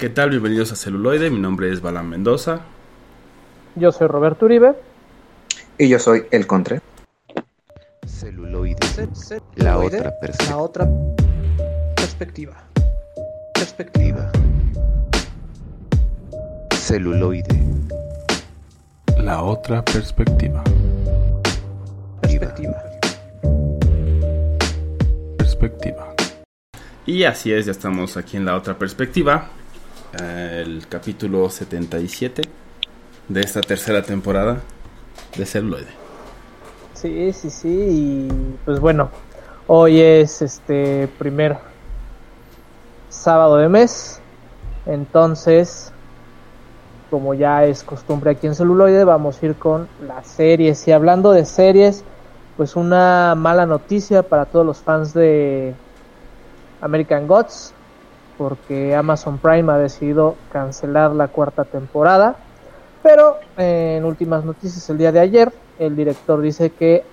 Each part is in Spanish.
¿Qué tal? Bienvenidos a Celuloide. Mi nombre es Balán Mendoza. Yo soy Roberto Uribe. Y yo soy El Contre. Celuloide. La otra perspectiva. La otra perspectiva. Perspectiva. Celuloide. La otra perspectiva. Perspectiva. Perspectiva. Y así es, ya estamos aquí en la otra perspectiva. Eh, el capítulo 77 de esta tercera temporada de Celuloide. Sí, sí, sí. Y pues bueno, hoy es este primer sábado de mes. Entonces, como ya es costumbre aquí en celuloide, vamos a ir con las series. Y hablando de series, pues una mala noticia para todos los fans de American Gods, porque Amazon Prime ha decidido cancelar la cuarta temporada. Pero eh, en últimas noticias el día de ayer, el director dice que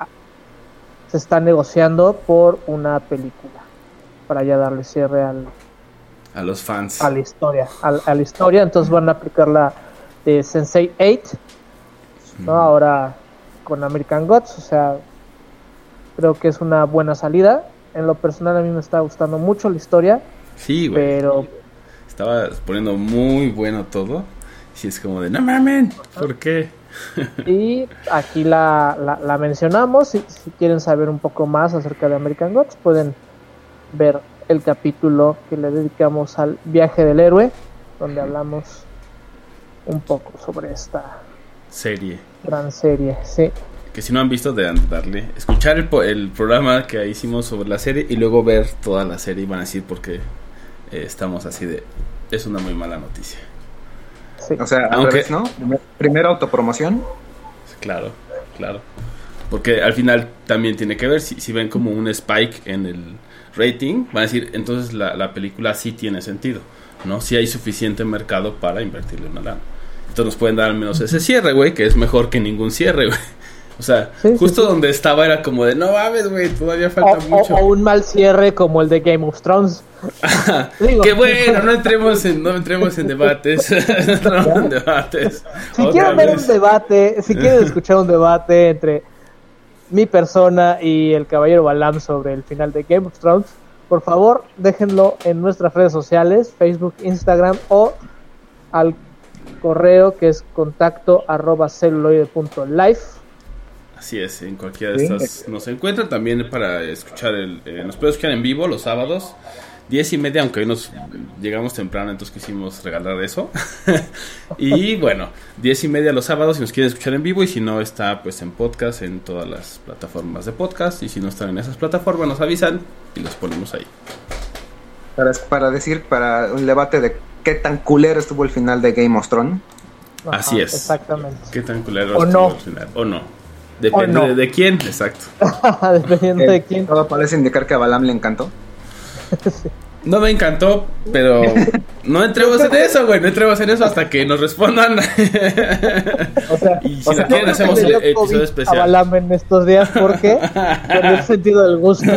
se está negociando por una película para ya darle cierre al, A los fans. a la historia, a, la historia. Entonces van a aplicar la de Sensei 8, ¿no? Ahora con American Gods, o sea, creo que es una buena salida. En lo personal a mí me está gustando mucho la historia, Sí, güey. pero Estaba poniendo muy bueno todo. Y es como de, no mamen, ¿por qué? y aquí la, la, la mencionamos. Si, si quieren saber un poco más acerca de American Gods, pueden ver el capítulo que le dedicamos al viaje del héroe, donde hablamos un poco sobre esta Serie. gran serie. Sí. Que si no han visto, deben darle. Escuchar el, el programa que hicimos sobre la serie y luego ver toda la serie y van a decir por qué eh, estamos así de... Es una muy mala noticia. Sí. O sea, Aunque- revés, ¿no? Primer- Primero autopromoción. Claro, claro. Porque al final también tiene que ver, si, si ven como un spike en el rating, van a decir, entonces la, la película sí tiene sentido, ¿no? Si hay suficiente mercado para invertirle una lana. Entonces nos pueden dar al menos ese cierre, güey, que es mejor que ningún cierre, güey. O sea, Sí, justo sí. donde estaba era como de, no mames, güey, todavía falta o- mucho. o un mal cierre como el de Game of Thrones. Qué bueno, no entremos en, no entremos en debates. no en debates. Si quieren ver un debate, si quieren escuchar un debate entre mi persona y el caballero Balam sobre el final de Game of Thrones, por favor déjenlo en nuestras redes sociales, Facebook, Instagram o al correo que es contacto arroba celuloide.life. Así es, en cualquiera de Sí. estas nos encuentran también para escuchar el, eh, nos puede escuchar en vivo los sábados, diez y media, aunque hoy nos llegamos temprano, entonces quisimos regalar eso. y bueno, diez y media los sábados si nos quieren escuchar en vivo y si no está pues en podcast en todas las plataformas de podcast y si no están en esas plataformas nos avisan y los ponemos ahí. Para, para decir, para un debate de qué tan culero estuvo el final de Game of Thrones. Ajá, Así es. Exactamente. ¿Qué tan culero O estuvo no. al final? O no. Depende no. de, de quién, exacto. Dependiendo de quién. Todo parece indicar que a Balam le encantó. No me encantó, pero no entremos en eso, güey. No entremos en eso hasta que nos respondan. O sea, y si o sea, lo quieren, no hacemos el episodio especial. A Balam en estos días porque perdió el sentido del gusto.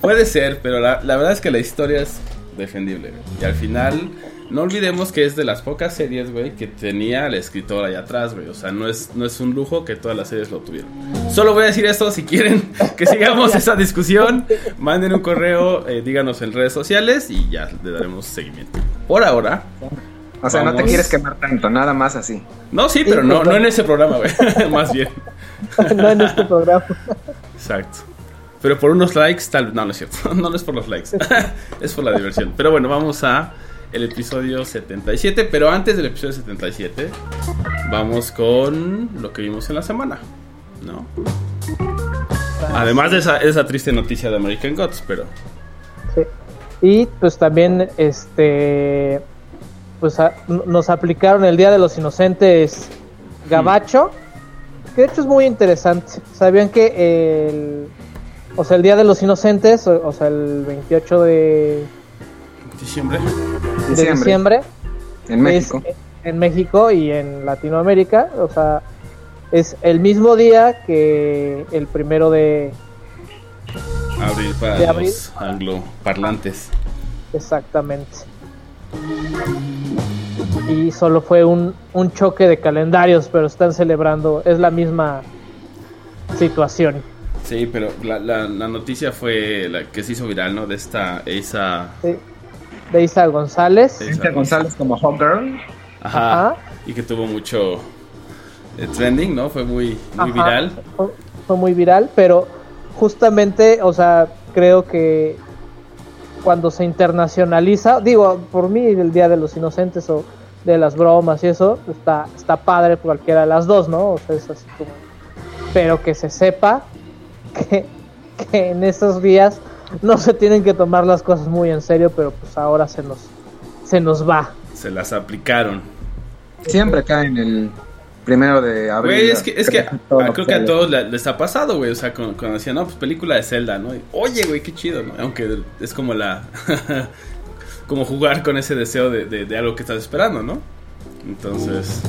Puede ser, pero la, la verdad es que la historia es defendible. Y al final, no olvidemos que es de las pocas series, güey, que tenía el escritor allá atrás, güey. O sea, no es, no es un lujo que todas las series lo tuvieron. Solo voy a decir esto, si quieren que sigamos esa discusión, manden un correo, eh, díganos en redes sociales y ya le daremos seguimiento. Por ahora, O sea, no te quieres quemar tanto, nada más así. no, sí, pero no, no en ese programa, güey. Más bien. no en este programa. Exacto. Pero por unos likes, tal No, no es cierto. No, no es por los likes. es por la diversión. Pero bueno, vamos a el episodio 77. Pero antes del episodio 77, vamos con lo que vimos en la semana. ¿No? Además de esa, esa triste noticia de American Gods, pero. Sí. Y pues también este pues a- nos aplicaron el Día de los Inocentes Gabacho, que de hecho es muy interesante. ¿Sabían que el o sea, el Día de los Inocentes, o, o sea, el 28 de, Diciembre. de Diciembre, en México. es en México y en Latinoamérica, o sea, es el mismo día que el primero de Abril para De abril. los angloparlantes. exactamente. Y solo fue un, un choque de calendarios, pero están celebrando, es la misma situación. Sí, pero la, la, la noticia fue la que se hizo viral, ¿no? De esta Esa. Sí. De Isa González. Cynthia González como Hot Girl. Ajá. Ajá. Y que tuvo mucho eh, trending, ¿no? Fue muy, muy Ajá, viral. Fue, fue muy viral, pero justamente, o sea, creo que cuando se internacionaliza, digo, por mí el Día de los Inocentes o de las bromas y eso, está, está padre cualquiera de las dos, ¿no? O sea, es así como... Pero que se sepa que, que en esos días no se tienen que tomar las cosas muy en serio, pero pues ahora se nos, se nos va. Se las aplicaron. Siempre cae en el primero de abril. Güey, es que, es que Todo ah, creo que a todos le- les ha pasado, güey. O sea, cuando, cuando decían, no, pues película de Zelda, ¿no? Y, Oye, güey, qué chido, ¿no? Aunque es como la. como jugar con ese deseo de, de- de algo que estás esperando, ¿no? Entonces.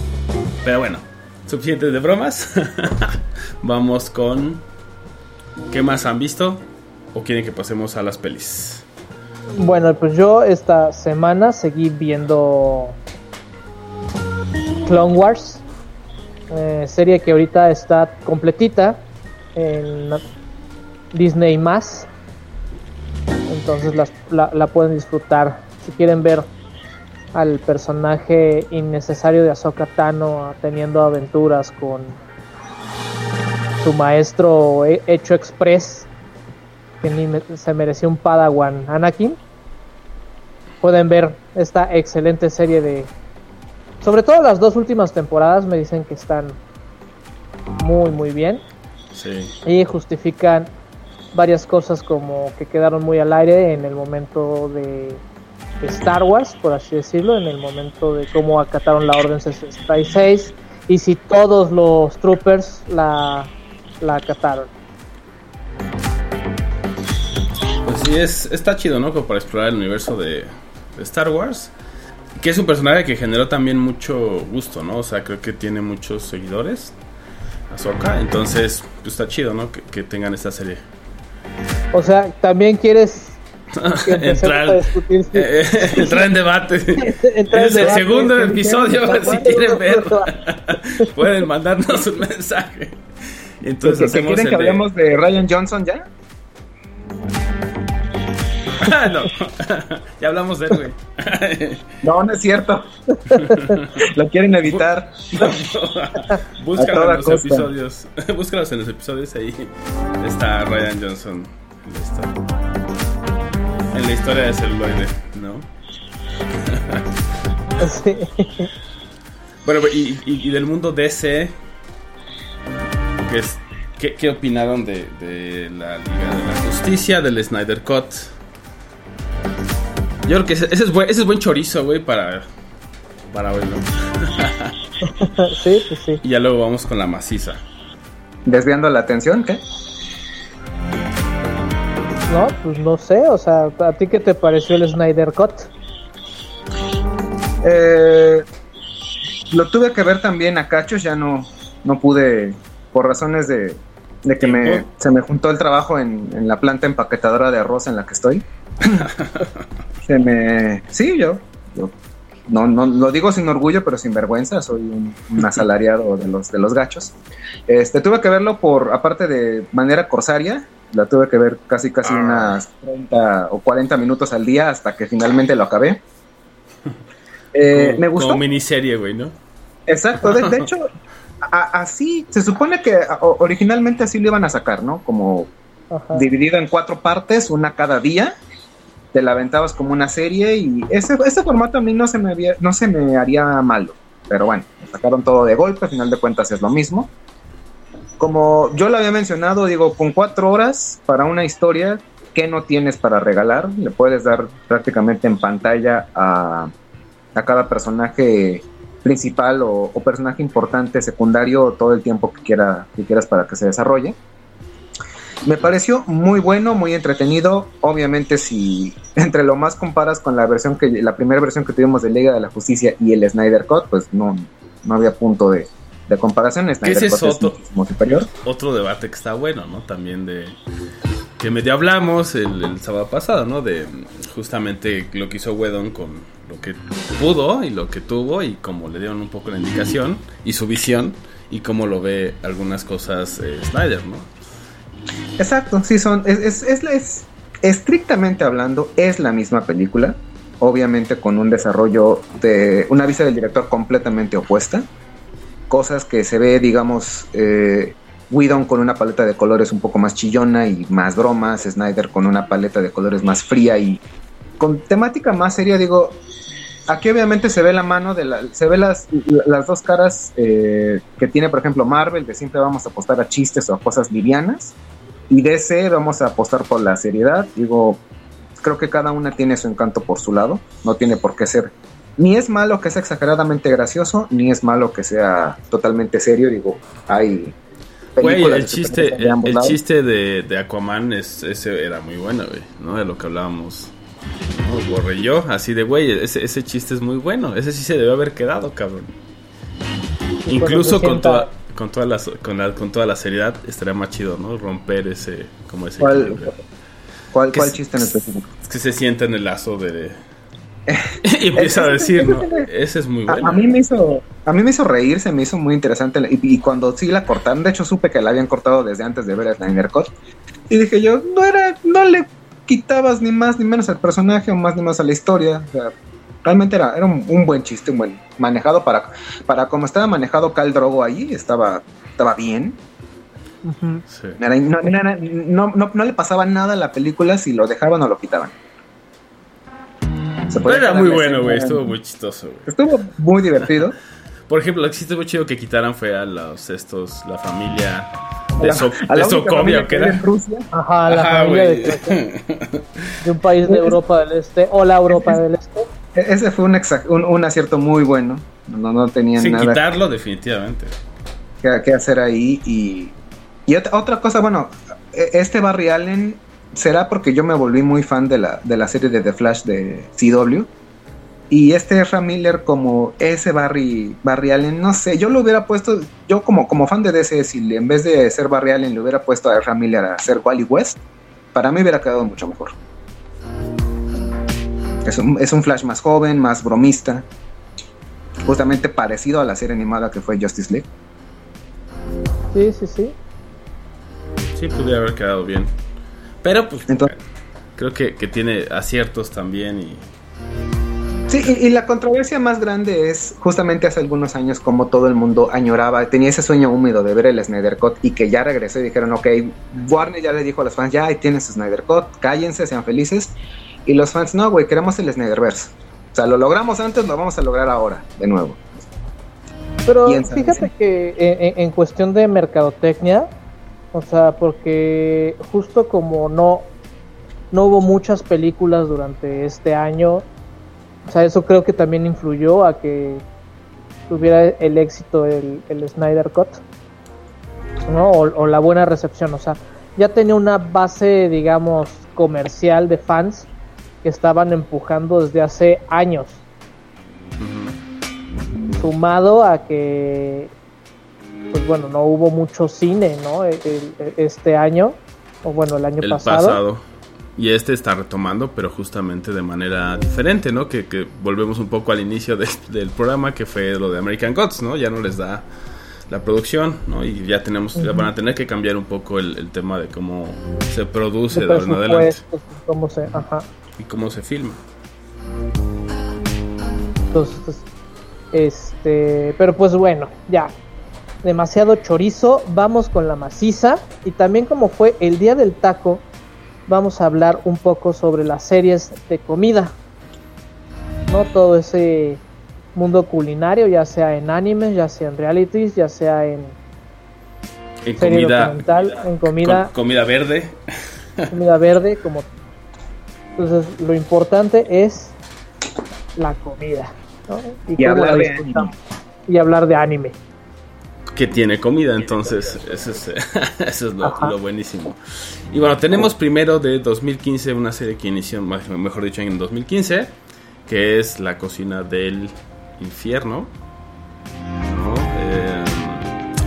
Pero bueno, suficiente de bromas. Vamos con. ¿Qué más han visto? ¿O quieren que pasemos a las pelis? Bueno, pues yo esta semana seguí viendo Clone Wars, eh, serie que ahorita está completita en Disney más. Entonces la, pueden disfrutar. Si quieren ver al personaje innecesario de Ahsoka Tano teniendo aventuras con su maestro he- hecho express se mereció un Padawan Anakin. Pueden ver esta excelente serie de. Sobre todo las dos últimas temporadas me dicen que están muy, muy bien. Sí. Y justifican varias cosas como que quedaron muy al aire en el momento de, de Star Wars, por así decirlo, en el momento de cómo acataron la Orden 66 y si todos los troopers la, la acataron. Pues sí, es, está chido, ¿no? Como para explorar el universo de, de Star Wars. Que es un personaje que generó también mucho gusto, ¿no? O sea, creo que tiene muchos seguidores. Ahsoka. Entonces, pues está chido, ¿no? Que, que tengan esta serie. O sea, también quieres entrar, a discutir si- eh, eh, entrar en debate. Entrar en es el debate, segundo episodio, si quieren ver. Pueden mandarnos un mensaje. ¿Que- Entonces que hacemos ¿Quieren que de- hablemos de Ryan Johnson ya? No. ya hablamos de él, güey. No, no es cierto. Lo quieren evitar. Búscalo en los costa. episodios. Búscalos en los episodios ahí. Está Ryan Johnson en la historia, en la historia de celuloide, ¿no? Sí. Bueno, y, y- y del mundo DC, ¿qué, es, qué, qué opinaron de, de la Liga de la Justicia, del Snyder Cut? Yo creo que ese, ese es, buen, ese es buen chorizo, güey, para, para hoy, ¿no? sí, pues sí. Y ya luego vamos con la maciza. Desviando la atención, ¿qué? No, pues no sé, o sea, ¿a ti qué te pareció el Snyder Cut? Eh, lo tuve que ver también a cachos, ya no, no pude, por razones de, de que me, se me juntó el trabajo en, en la planta empaquetadora de arroz en la que estoy. se me... Sí, yo, yo no, no lo digo sin orgullo, pero sin vergüenza, soy un, un asalariado de los, de los gachos. Este, tuve que verlo por, aparte de manera corsaria, la tuve que ver casi casi Ah. unas 30 o 40 minutos al día hasta que finalmente lo acabé. Eh, Como- me gustó. Como miniserie, güey, ¿no? Exacto, de, de hecho, a- así, se supone que originalmente así lo iban a sacar, ¿no? Como Ajá. dividido en cuatro partes, una cada día, te la aventabas como una serie y ese, ese formato a mí no se, me había- no se me haría malo, pero bueno, sacaron todo de golpe, al final de cuentas es lo mismo. Como yo lo había mencionado, digo, con cuatro horas para una historia, ¿qué no tienes para regalar? Le puedes dar prácticamente en pantalla a, a cada personaje principal o, o personaje importante, secundario, todo el tiempo que, quiera, que quieras para que se desarrolle. Me pareció muy bueno, muy entretenido. Obviamente, si entre lo más comparas con la versión que la primera versión que tuvimos de Liga de la Justicia y el Snyder Cut, pues no, no había punto de, de comparación. Snyder ese es Cut es otro? muchísimo superior. Otro debate que está bueno, ¿no? También de que medio hablamos el, el sábado pasado, ¿no? De justamente lo que hizo Whedon con lo que pudo y lo que tuvo y cómo le dieron un poco la indicación y su visión y cómo lo ve algunas cosas eh, Snyder, ¿no? Exacto, sí, son. Es, es, es, es- estrictamente hablando, es la misma película. Obviamente con un desarrollo de una vista del director completamente opuesta. Cosas que se ve, digamos, eh, con una paleta de colores un poco más chillona y más bromas. Snyder con una paleta de colores más fría y con temática más seria. Digo, aquí obviamente se ve la mano de la, se ve las, las dos caras eh, que tiene, por ejemplo, Marvel, de siempre vamos a apostar a chistes o a cosas livianas. Y DC vamos a apostar por la seriedad. Digo, creo que cada una tiene su encanto por su lado. No tiene por qué ser. Ni es malo que sea exageradamente gracioso, ni es malo que sea totalmente serio. Digo, hay. Güey, el chiste, el, chiste de, de Aquaman es, ese era muy bueno, güey, ¿no? De lo que hablábamos. ¿no? Yo, así de, güey, ese, ese chiste es muy bueno. Ese sí se debe haber quedado, cabrón. Y Incluso con toda, con, toda la, con, la, con toda la seriedad estaría más chido, ¿no? Romper ese, como ese ¿Cuál, equilibrio. cuál, cuál chiste en específico? Es que se sienta en el lazo de... y empieza a decir, ¿no? Ese es muy A, bueno. a mí me hizo a mí me hizo reír, se me hizo muy interesante y, y cuando sí la cortaron, de hecho supe que la habían cortado desde antes de ver a Snyder Cut y dije yo, no era no le quitabas ni más ni menos al personaje o más ni menos a la historia, o sea, realmente era, era un, un buen chiste, un buen manejado para para como estaba manejado Cal Drogo ahí, estaba estaba bien. Sí. Era- no, no, era- no- no- no le pasaba nada a la película si lo dejaban o lo quitaban. Se era muy bueno, güey. Estuvo muy chistoso, güey. Estuvo muy divertido. Por ejemplo, lo que sí estuvo chido que quitaran fue a los estos, la familia de, So- a la de ¿o qué era? Rusia. Ajá, la Ajá, familia de, de un país de Europa del Este o la Europa del Este. Ese fue un, un, un acierto muy bueno. No, no tenían Sin nada quitarlo, definitivamente. que, que hacer ahí. Y, y otra, otra cosa, bueno, e- este Barry Allen será porque yo me volví muy fan de la, de la serie de The Flash de CW. Y este Ezra Miller como ese Barry, Barry Allen, no sé, yo lo hubiera puesto, yo como, como fan de DC, si en vez de ser Barry Allen le hubiera puesto a Ezra Miller a ser Wally West, para mí hubiera quedado mucho mejor. Es un, es un Flash más joven, más bromista, justamente parecido a la serie animada que fue Justice League. Sí, sí, sí. Sí, pudiera haber quedado bien. Pero, pues, Entonces- creo que, que tiene aciertos también y... Sí, y, y la controversia más grande es justamente hace algunos años como todo el mundo añoraba, tenía ese sueño húmedo de ver el Snyder Cut y que ya regresó y dijeron, ok, Warner ya le dijo a los fans, ya ahí tienes su Snyder Cut, cállense, sean felices. Y los fans, no, güey, queremos el Snyderverse. O sea, lo logramos antes, lo vamos a lograr ahora, de nuevo. Pero fíjate que en, en- en cuestión de mercadotecnia, o sea, porque justo como no, no hubo muchas películas durante este año, o sea, eso creo que también influyó a que tuviera el éxito el, el Snyder Cut, ¿no? O, o la buena recepción, o sea, ya tenía una base, digamos, comercial de fans que estaban empujando desde hace años sumado a que pues bueno no hubo mucho cine no El- el- este año o bueno el año el pasado, pasado. Y este está retomando, pero justamente de manera diferente, ¿no? Que, que volvemos un poco al inicio de- del programa, que fue lo de American Gods, ¿no? Ya no les da la producción, ¿no? Y ya tenemos, ya van a tener que cambiar un poco el, el tema de cómo se produce de de ahora en adelante presupuestos, cómo se ajá y cómo se filma. entonces este pero pues bueno ya demasiado chorizo vamos con la maciza y también como fue el día del taco vamos a hablar un poco sobre las series de comida no todo ese mundo culinario ya sea en animes ya sea en realities ya sea en En comida, en comida com- comida verde. comida verde como entonces lo importante es la comida ¿no? Y hablar la de disfrutamos. y hablar de anime que tiene comida, entonces eso es, eso es lo, buenísimo. Y bueno, tenemos primero de 2015 una serie que inició, más- mejor dicho, en 2015, que es La cocina del infierno, ¿no? Eh,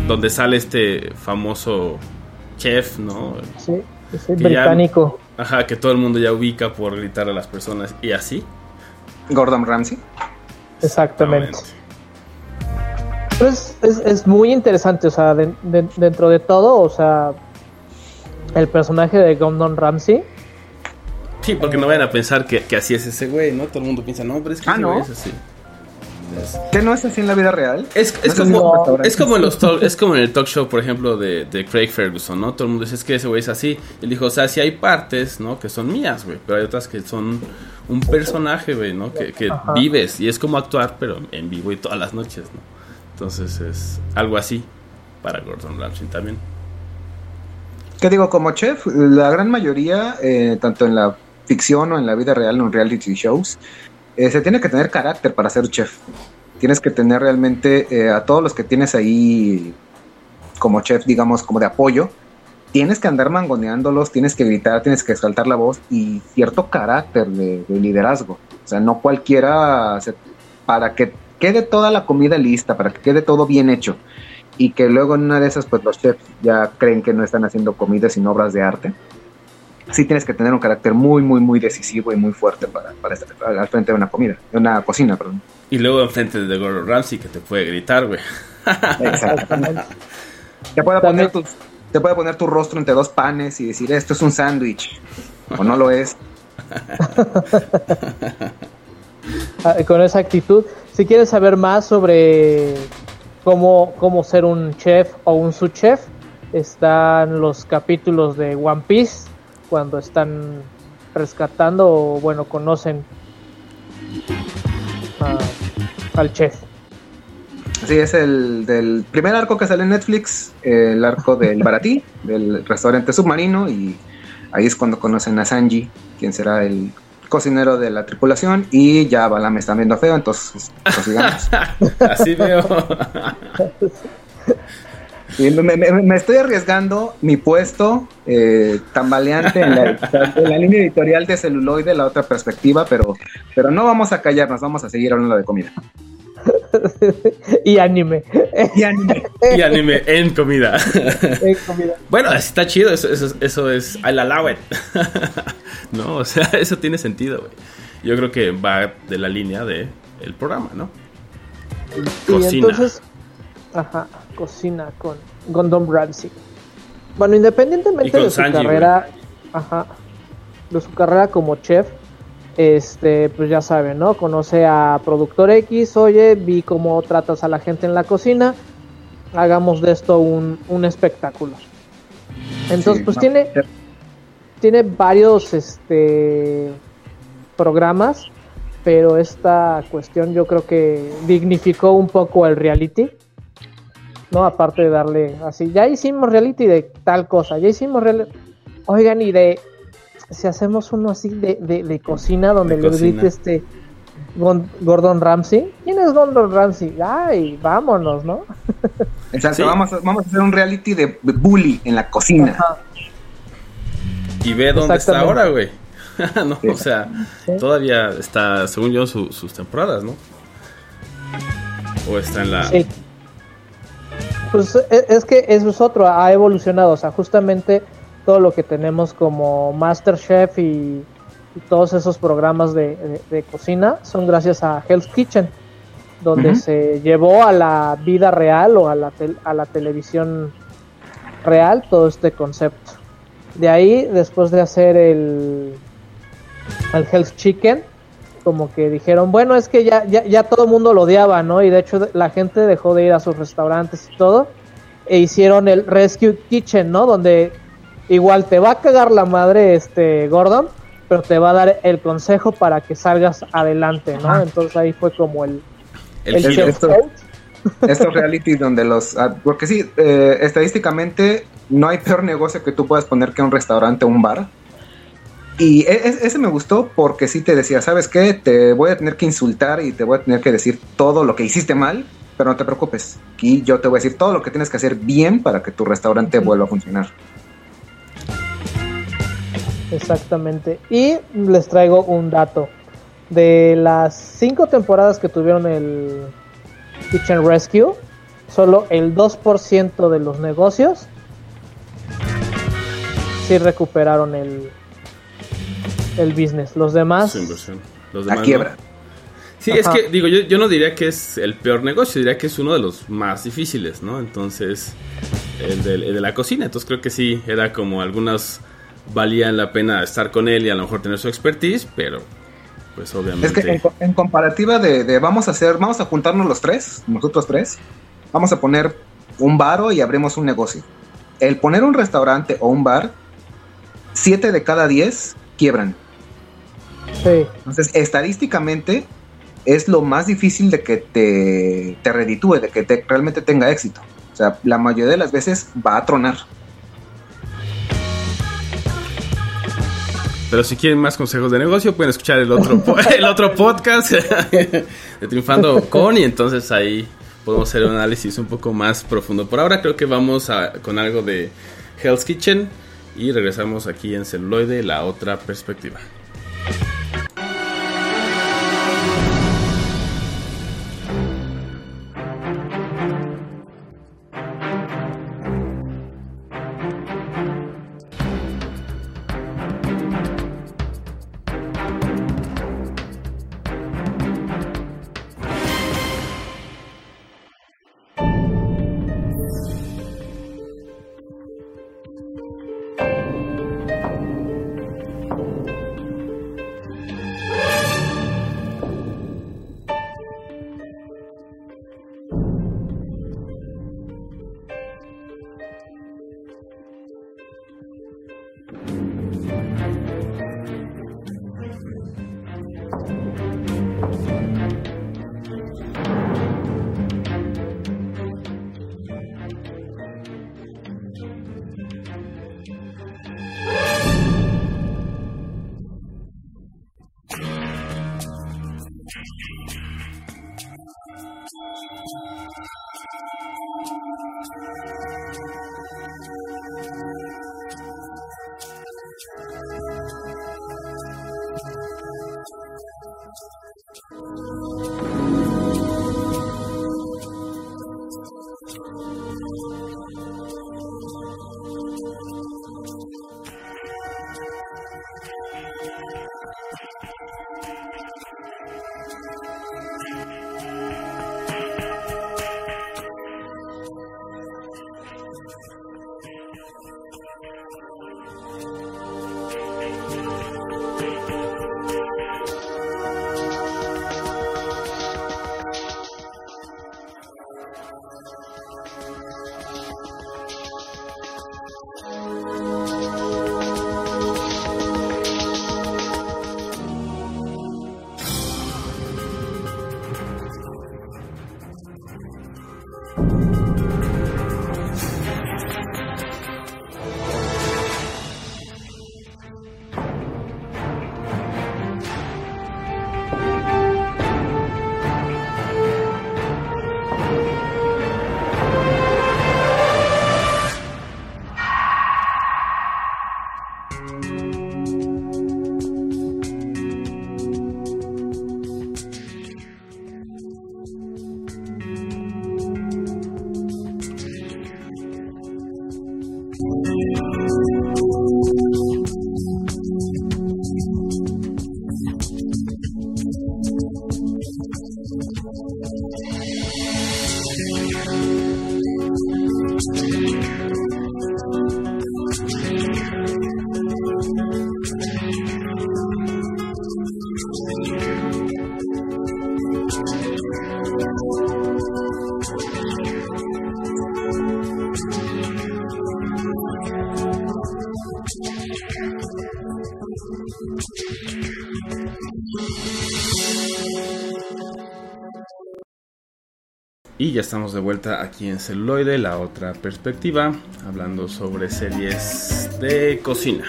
donde sale este famoso chef, ¿no? ¿sí? Ese ya- británico. Ajá, que todo el mundo ya ubica por gritar a las personas y así. Gordon Ramsay. Exactamente. Pero es, es, es muy interesante, o sea, de- de- dentro de todo, o sea, el personaje de Gordon Ramsay, Sí, porque no vayan a pensar que, que así es ese güey, ¿no? Todo el mundo piensa, no, pero es que Ah, ese ¿no? güey es así. ¿Qué no es así en la vida real? Es, es No como, es como en los talk- es como en el talk show, por ejemplo, de, de Craig Ferguson, ¿no? Todo el mundo dice es que ese güey es así. Él dijo, o sea, sí hay partes, ¿no? Que son mías, güey, pero hay otras que son un personaje, güey, ¿no? Que, que vives y es como actuar, pero en vivo y todas las noches, ¿no? Entonces es algo así para Gordon Ramsay también. ¿Qué digo? Como chef, la gran mayoría, eh, tanto en la ficción o en la vida real en reality shows, eh, se tiene que tener carácter para ser chef. Tienes que tener realmente eh, a todos los que tienes ahí como chef, digamos, como de apoyo. Tienes que andar mangoneándolos, tienes que gritar, tienes que exaltar la voz y cierto carácter de, de liderazgo. O sea, no cualquiera, para que quede toda la comida lista, para que quede todo bien hecho y que luego en una de esas pues los chefs ya creen que no están haciendo comida sino obras de arte. Sí tienes que tener un carácter muy, muy, muy decisivo y muy fuerte para, para estar al frente de una comida, de una cocina, perdón. Y luego enfrente de Gordon Ramsay que te puede gritar, güey. exactamente. Te puede, poner tu, te puede poner tu rostro entre dos panes y decir esto es un sándwich o no lo es. Ah, con esa actitud. Si quieres saber más sobre cómo, cómo ser un chef o un subchef, están los capítulos de One Piece cuando están rescatando o bueno conocen a- al chef. Así es el del primer arco que sale en Netflix, el arco del Baratí, del restaurante submarino, y ahí es cuando conocen a Sanji, quien será el cocinero de la tripulación, y ya Bala me está viendo feo, entonces prosigamos. Así veo. Y me, me- me estoy arriesgando mi puesto eh, tambaleante en la, en la línea editorial de celuloide, la otra perspectiva, pero, pero no vamos a callarnos, vamos a seguir hablando de comida. y anime. Y anime. y anime en comida. Eh, comida. Bueno, así está chido, eso, eso, eso es I'll allow it. no, o sea, eso tiene sentido, güey. Yo creo que va de la línea de el programa, ¿no? Y Cocina. entonces, ajá, cocina con Gordon Ramsay. Bueno, independientemente de su Sanji, carrera, ajá, de su carrera como chef, este, pues ya saben, ¿no? Conoce a Productor X, oye, vi cómo tratas a la gente en la cocina, hagamos de esto un, un espectáculo. Entonces, Sí, pues no. tiene, tiene varios, este, programas, pero esta cuestión yo creo que dignificó un poco el reality. ¿No? Aparte de darle así, ya hicimos reality de tal cosa, ya hicimos reality. Oigan, y de si hacemos uno así de, de, de cocina donde De le cocina. grite este Gordon Ramsay. ¿Quién es Gordon Ramsay? Ay, vámonos, ¿no? Exacto, Sí. vamos, a, vamos a hacer un reality de bully en la cocina. Ajá. Y ve dónde está ahora, güey. no, Sí. o sea, Sí. todavía está, según yo, su- sus temporadas, ¿no? O está en la... Pues e- es que eso es otro, ha evolucionado, o sea, justamente todo lo que tenemos como Masterchef y, y todos esos programas de, de- de cocina son gracias a Hell's Kitchen, donde se llevó a la vida real o a la, tel- a la televisión real todo este concepto. De ahí, después de hacer el, el Hell's Chicken, como que dijeron, bueno, es que ya, ya, ya todo el mundo lo odiaba, ¿no? Y de hecho la gente dejó de ir a sus restaurantes y todo, e hicieron el Rescue Kitchen, ¿no? Donde igual te va a cagar la madre este Gordon, pero te va a dar el consejo para que salgas adelante, ¿no? Ajá. Entonces ahí fue como el, El, el giro. Estos realities donde los... ah, Porque sí, eh, estadísticamente no hay peor negocio que tú puedas poner que un restaurante o un bar. Y e- e- ese me gustó porque sí te decía, ¿sabes qué? Te voy a tener que insultar y te voy a tener que decir todo lo que hiciste mal, pero no te preocupes. Aquí yo te voy a decir todo lo que tienes que hacer bien para que tu restaurante vuelva a funcionar. Exactamente. Y les traigo un dato. De las cinco temporadas que tuvieron el Kitchen Rescue, solo el 2% de los negocios sí recuperaron el, el business. Los demás, Su inversión. Los La quiebra. no. Sí, es que, digo, yo, yo no diría que es el peor negocio, diría que es uno de los más difíciles, ¿no? Entonces, el, del- el de la cocina. Entonces, creo que sí, era como algunas valían la pena estar con él y a lo mejor tener su expertise, pero, pues obviamente. Es que en comparativa de, de vamos a hacer, vamos a juntarnos los tres, nosotros tres, vamos a poner un baro y abrimos un negocio. El poner un restaurante o un bar, siete de cada diez quiebran. sí, Entonces, estadísticamente, es lo más difícil de que te, te reditúe, de que te, realmente tenga éxito. O sea, la mayoría de las veces va a tronar. Pero si quieren más consejos de negocio, pueden escuchar el otro, el otro podcast de Triunfando con y entonces ahí podemos hacer un análisis un poco más profundo. Por ahora creo que vamos a, con algo de Hell's Kitchen y regresamos aquí en celuloide, la otra perspectiva. Y ya estamos de vuelta aquí en celuloide, la otra perspectiva, hablando sobre series de cocina.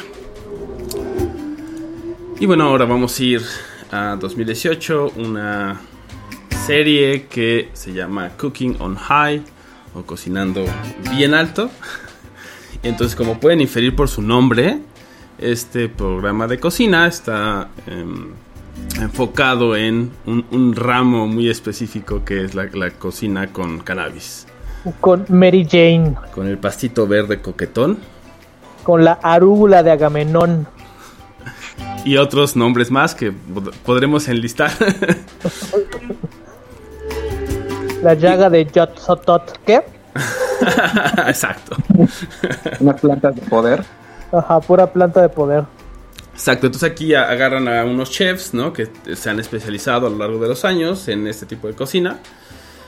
Y bueno, ahora vamos a ir a 2018, una serie que se llama Cooking on High o Cocinando Bien Alto. Entonces, como pueden inferir por su nombre, este programa de cocina está em, enfocado en un, un ramo muy específico que es la, la cocina con cannabis. con Mary Jane. Con el pastito verde coquetón. con la arúgula de Agamenón. Y otros nombres más que pod- podremos enlistar. La llaga de Yotzotot. ¿Qué? Exacto. Unas plantas de poder. Ajá, pura planta de poder. Exacto, entonces aquí agarran a unos chefs, ¿no? Que se han especializado a lo largo de los años en este tipo de cocina.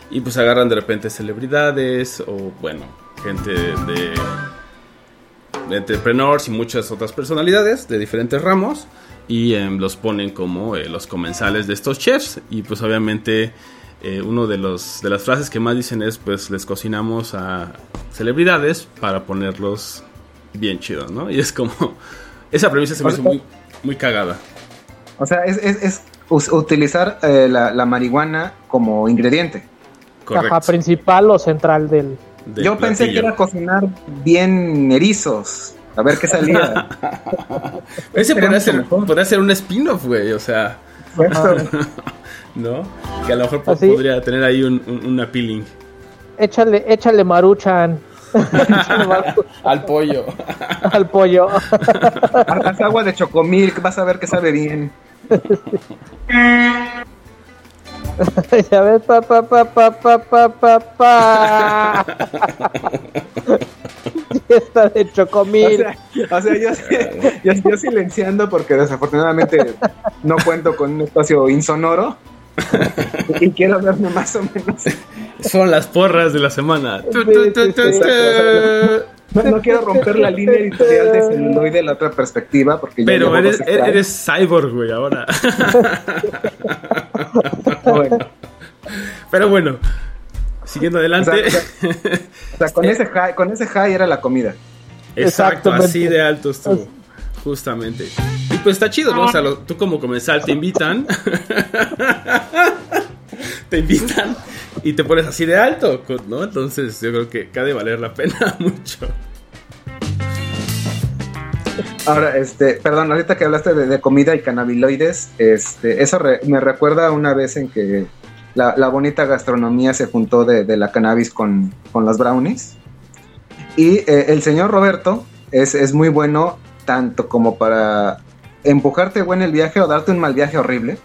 Y pues agarran de repente celebridades o, bueno, gente de, de entrepreneurs y muchas otras personalidades de diferentes ramos. Y em, los ponen como eh, los comensales de estos chefs. Y pues obviamente eh, uno de, los, de las frases que más dicen es, pues les cocinamos a celebridades para ponerlos bien chidos, ¿no? Y es como... Esa premisa se me hizo muy, muy cagada. O sea, es, es, utilizar eh, la, la marihuana como ingrediente. Correcto. Ajá, principal o central del. del Yo pensé que era cocinar bien erizos. A ver qué salía. Ese podría ser, podría ser un spin-off, güey, o sea, ¿no? Que a lo mejor Así. podría tener ahí un, un, un appealing. Échale, échale maruchan. Al pollo. al pollo. Haz agua de chocomilk, vas a ver que sabe bien. ya ves, pa, pa, pa, pa, pa, pa, pa, pa. Fiesta de O chocomil. sea, o sea, yo, yo, yo silenciando porque desafortunadamente no cuento con un espacio insonoro. Y quiero verme más o menos. Son las porras de la semana. Sí, sí, sí. No, no quiero romper la línea editorial de celuloide de la otra perspectiva porque Pero eres, extras. eres cyborg, güey, ahora. Bueno, Pero bueno, siguiendo adelante. O sea, o sea, con ese high, con ese high era la comida. Exacto, así de alto estuvo. Justamente. Pues está chido, ¿no? O sea, lo- tú como comensal te invitan. te invitan y te pones así de alto, ¿no? Entonces yo creo que ha de valer la pena mucho. Ahora, este, perdón, ahorita que hablaste de, de comida y cannabiloides, este, eso re- me recuerda a una vez en que la, la bonita gastronomía se juntó de, de la cannabis con, con los brownies. Y eh, el señor Roberto es, es muy bueno tanto como para empujarte buen el viaje o darte un mal viaje horrible.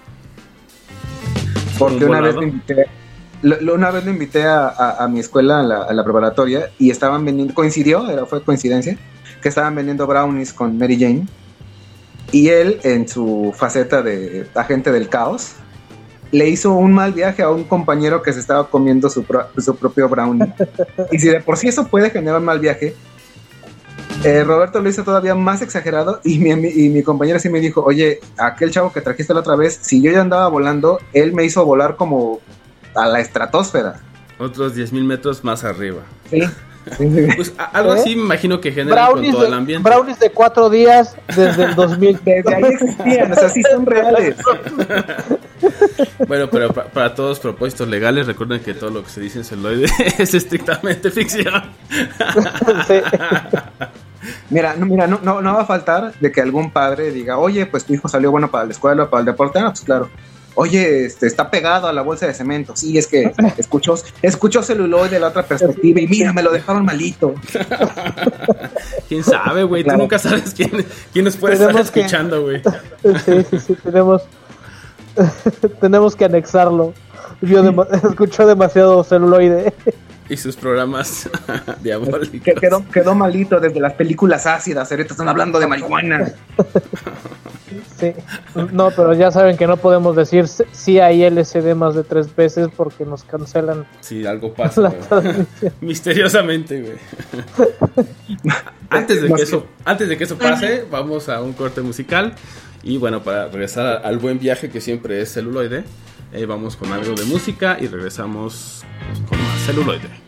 Porque Un una vez lo invité, lo- lo- una vez lo invité a, a- a mi escuela, a la, a la preparatoria, y estaban vendiendo, coincidió, era, fue coincidencia, que estaban vendiendo brownies con Mary Jane. Y él, en su faceta de agente del caos, le hizo un mal viaje a un compañero que se estaba comiendo su, pro- su propio brownie. y si de por sí eso puede generar un mal viaje, eh, Roberto lo hizo todavía más exagerado y mi, y mi compañero sí me dijo, oye, aquel chavo que trajiste la otra vez, si yo ya andaba volando, él me hizo volar como a la estratosfera. Otros 10.000 metros más arriba. Sí. Pues algo ¿Eh? así me imagino que genera con Brownies todo el ambiente. brownies de cuatro días desde el 2000. Desde ahí existían, o sea, sí son reales. Bueno, pero pa- para todos propósitos legales, recuerden que todo lo que se dice en celuloide es estrictamente ficción. Sí. Mira, no, mira, no, no, no va a faltar de que algún padre diga, oye, pues tu hijo salió bueno para la escuela, para el deporte, ah, pues claro. Oye, este, está pegado a la bolsa de cemento. Sí, es que escuchó, escuchó celuloide de la otra perspectiva y mira, me lo dejaron malito. ¿Quién sabe, güey? Claro. Tú nunca sabes quién, quién nos puede estar Tenemos escuchando, güey. Sí, sí, sí, tenemos, tenemos que anexarlo. Vio dema- escuchó demasiado celuloide. Y sus programas diabólicos. Que quedó, quedó malito desde las películas ácidas. Ahorita están hablando de marihuana. Sí. No, pero ya saben que no podemos decir sí hay LSD más de tres veces porque nos cancelan Sí, algo pasa. Misteriosamente, güey. antes, de que eso, antes de que eso pase, vamos a un corte musical. Y bueno, para regresar al buen viaje que siempre es celuloide, eh, vamos con algo de música y regresamos con Hello, loa.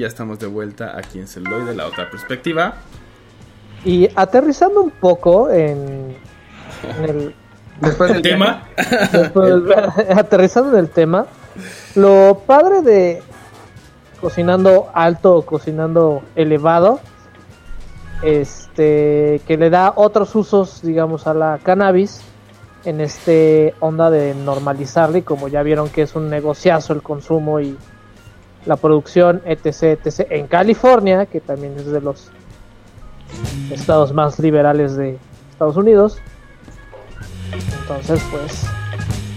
Ya estamos de vuelta aquí en Celuloide, la otra perspectiva. Y aterrizando un poco en, en el Después del tema. después- aterrizando en el tema, lo padre de cocinando alto o cocinando elevado, este, que le da otros usos, digamos, a la cannabis en este onda de normalizarla y como ya vieron que es un negociazo el consumo y la producción, etc, etc, en California, que también es de los estados más liberales de Estados Unidos. Entonces, pues,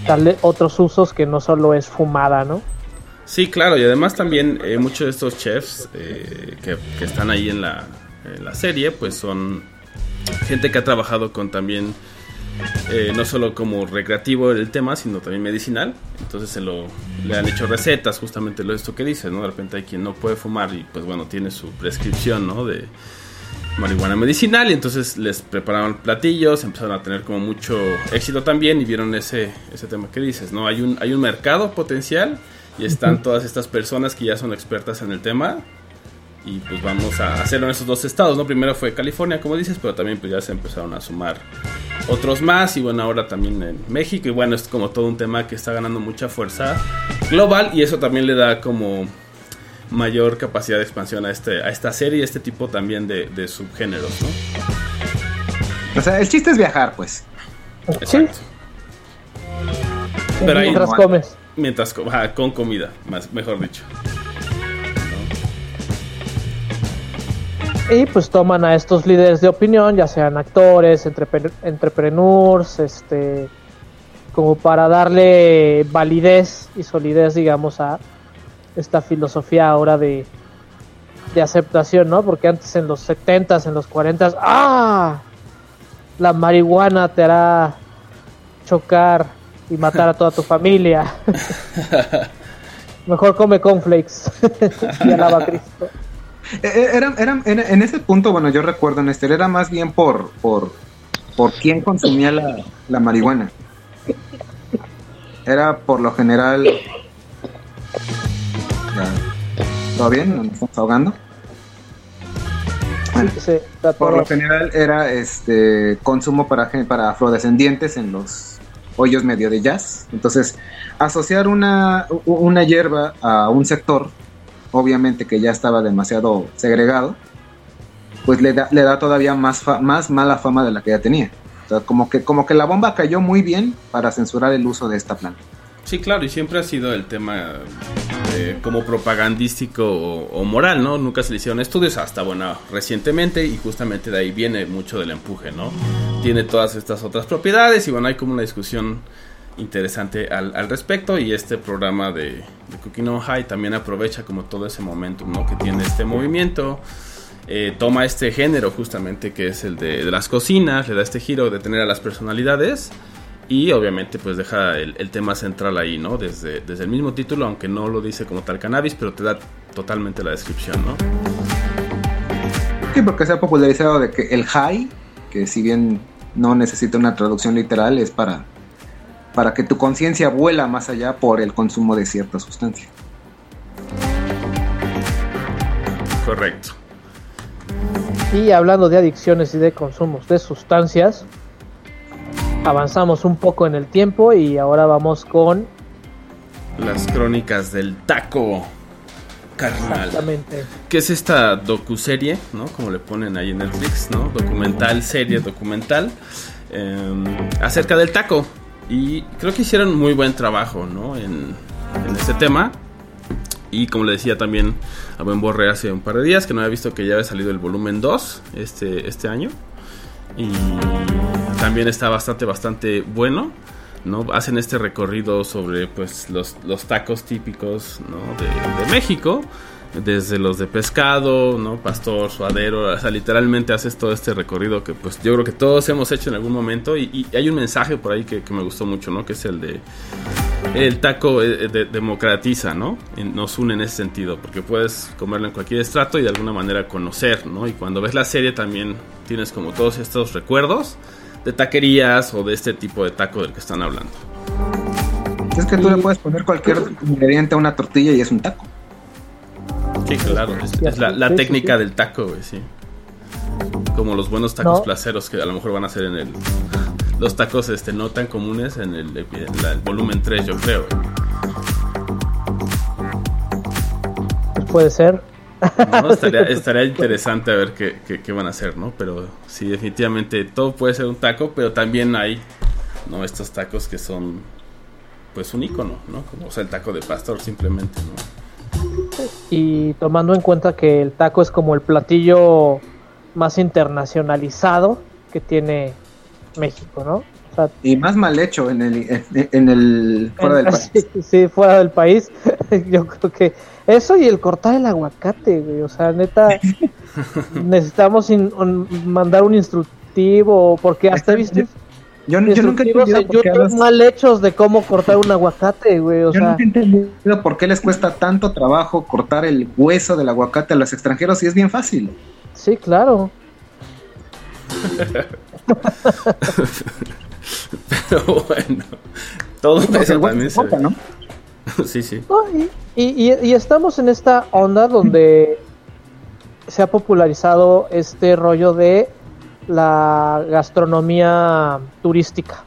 darle otros usos que no solo es fumada, ¿no? Sí, claro, y además también eh, muchos de estos chefs eh, que, que están ahí en la, en la serie, pues son gente que ha trabajado con también, eh, no solo como recreativo el tema, sino también medicinal. Entonces se lo, le han hecho recetas, justamente lo esto que dices, ¿no? De repente hay quien no puede fumar y pues bueno, tiene su prescripción, ¿no? De marihuana medicinal y entonces les preparaban platillos, empezaron a tener como mucho éxito también y vieron ese, ese tema que dices, ¿no? Hay un, hay un mercado potencial y están todas estas personas que ya son expertas en el tema y pues vamos a hacerlo en esos dos estados, ¿no? Primero fue California, como dices, pero también pues ya se empezaron a sumar otros más y bueno, ahora también en México y bueno, es como todo un tema que está ganando mucha fuerza global y eso también le da como mayor capacidad de expansión a, este, a esta serie y a este tipo también de, de subgéneros, ¿no? O sea, el chiste es viajar, pues. Sí, Exacto. Pero ahí- mientras comes. Mientras ajá, con comida, más, mejor dicho. Y pues toman a estos líderes de opinión, ya sean actores, entrepre- entrepreneurs, este, como para darle validez y solidez, digamos, a esta filosofía ahora de, de aceptación, ¿no? Porque antes en los 70s, en los 40s, ¡ah! La marihuana te hará chocar y matar a toda tu familia. Mejor come cornflakes y alaba a Cristo. Eh, eh, Era, era- era- en ese punto, bueno, yo recuerdo, Néstor, era más bien por, por, por quién consumía la, la marihuana. Era por lo general. ¿Todo bien? ¿Nos estamos ahogando? Bueno, por lo general era este consumo para, para afrodescendientes en los hoyos medio de jazz. Entonces, asociar una, una hierba a un sector, obviamente que ya estaba demasiado segregado, pues le da, le da todavía más, fa- más mala fama de la que ya tenía. O sea, como que, como que la bomba cayó muy bien para censurar el uso de esta planta. Sí, claro, y siempre ha sido el tema eh, como propagandístico o, o moral, ¿no? Nunca se le hicieron estudios hasta, bueno, recientemente y justamente de ahí viene mucho del empuje, ¿no? Tiene todas estas otras propiedades y bueno, hay como una discusión interesante al, al respecto y este programa de, de Cooking on High también aprovecha como todo ese momento, ¿no? Que tiene este movimiento. eh, toma este género justamente que es el de, de las cocinas, le da este giro de tener a las personalidades y obviamente pues deja el, el tema central ahí, ¿no? Desde, desde el mismo título, aunque no lo dice como tal cannabis, pero te da totalmente la descripción, ¿no? Sí, porque se ha popularizado de que el high, que si bien no necesita una traducción literal, es para, para que tu conciencia vuela más allá por el consumo de cierta sustancia. Correcto. Y hablando de adicciones y de consumos de sustancias, avanzamos un poco en el tiempo y ahora vamos con Las crónicas del taco carnal. exactamente Que es esta docuserie, ¿no? Como le ponen ahí en Netflix, ¿no? Documental, serie documental. eh, acerca del taco. Y creo que hicieron muy buen trabajo, ¿no? En, este tema. Y como le decía también a Buen Borre hace un par de días, que no había visto que ya había salido el volumen 2 este, este año. Y también está bastante, bastante bueno. ¿no? Hacen este recorrido sobre pues los, los tacos típicos ¿no? de México. Desde los de pescado, ¿no? Pastor, suadero, o sea, literalmente haces todo este recorrido que pues yo creo que todos hemos hecho en algún momento y, y hay un mensaje por ahí que, que me gustó mucho, ¿no? Que es el de el taco eh, de- democratiza, ¿no? Y Nos une en ese sentido, porque puedes comerlo en cualquier estrato y de alguna manera conocer, ¿no? Y cuando ves la serie también tienes como todos estos recuerdos de taquerías o de este tipo de taco del que están hablando. Es que tú le puedes poner cualquier ingrediente a una tortilla y es un taco. Sí, claro, es, Y es la, técnica sí. del taco, güey, sí. Como los buenos tacos No. placeros que a lo mejor van a ser en el... Los tacos este, no tan comunes en el, en la- el volumen 3, yo creo. güey. Puede ser. ¿no? Estaría, estaría interesante a ver qué, qué- qué van a hacer, ¿no? Pero sí, definitivamente todo puede ser un taco, pero también hay, ¿no? Estos tacos que son, pues, un icono, ¿no? Como, o sea, el taco de pastor simplemente, ¿no? Y tomando en cuenta que el taco es como el platillo más internacionalizado que tiene México, ¿no? O sea, Y más mal hecho en el, en, en el fuera del país. Sí, sí, fuera del país. Yo creo que eso y el cortar el aguacate, güey. O sea, neta, necesitamos in- un- mandar un instructivo, porque hasta he visto Yo, yo nunca he entendido en por qué a YouTube los- mal hechos de cómo cortar un aguacate, güey. O yo sea, nunca he entendido por qué les cuesta tanto trabajo cortar el hueso del aguacate a los extranjeros si es bien fácil. sí, claro. Pero bueno, todo Porque eso también se. ¿no? Sí, sí. Y, y- y- y estamos en esta onda donde se ha popularizado este rollo de la gastronomía turística,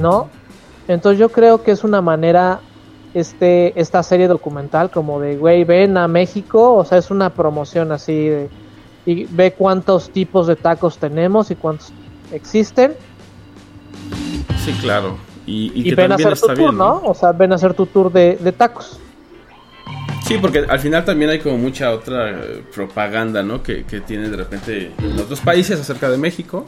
¿no? Entonces yo creo que es una manera, este, esta serie documental como de, güey, ven a México, o sea, es una promoción así de, y ve cuántos tipos de tacos tenemos y cuántos existen, Sí, claro. Y, y y, que ven a hacer tu tour, bien, ¿no? O sea, ven a hacer tu tour de, de tacos. Sí, porque al final también hay como mucha otra eh, propaganda, ¿no? Que, que tiene de repente en otros países acerca de México,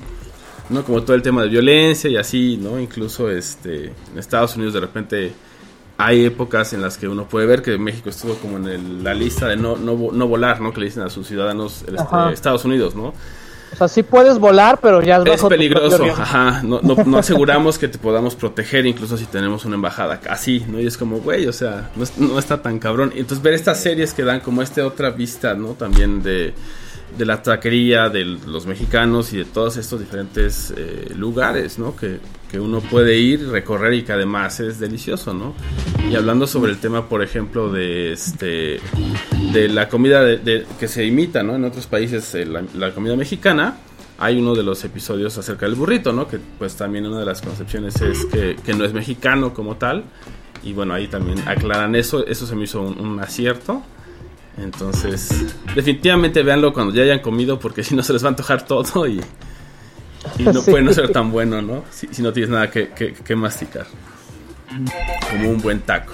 ¿no? Como todo el tema de violencia y así, ¿no? Incluso este, en Estados Unidos de repente hay épocas en las que uno puede ver que México estuvo como en el- la lista de no, no, no volar, ¿no? Que le dicen a sus ciudadanos este. Estados Unidos, ¿no? O sea, sí puedes volar, pero ya es, Es bajo peligroso, ajá. No, no, no aseguramos que te podamos proteger, incluso si tenemos una embajada así, ¿no? Y es como, güey, o sea, no, es- no está tan cabrón. Entonces, ver estas series que dan como esta otra vista, ¿no? También de, de la taquería, de los mexicanos y de todos estos diferentes eh, lugares, ¿no? Que, que uno puede ir, recorrer y que además es delicioso, ¿no? Y hablando sobre el tema, por ejemplo, de este de la comida que se imita, ¿no? En otros países, eh, la, comida mexicana. Hay uno de los episodios acerca del burrito, ¿no? Que pues también una de las concepciones es que, que no es mexicano como tal. Y bueno, ahí también aclaran eso. Eso se me hizo un, un acierto. Entonces, definitivamente véanlo cuando ya hayan comido porque si no se les va a antojar todo y, y no Sí. puede no ser tan bueno, ¿no? Si, si no tienes nada que, que- que masticar. Como un buen taco.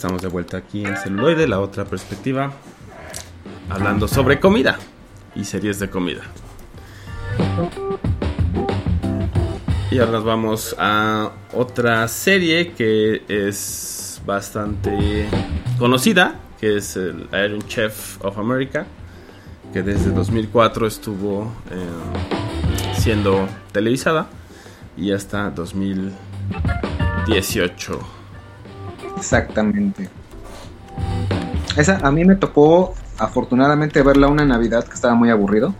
Estamos de vuelta aquí en celuloide, la otra perspectiva, hablando sobre comida y series de comida. Y ahora nos vamos a otra serie que es bastante conocida, que es el Iron Chef of America, que desde 2004 estuvo eh, siendo televisada y hasta 2018. Exactamente. Esa a mí me tocó afortunadamente verla una Navidad que estaba muy aburrido.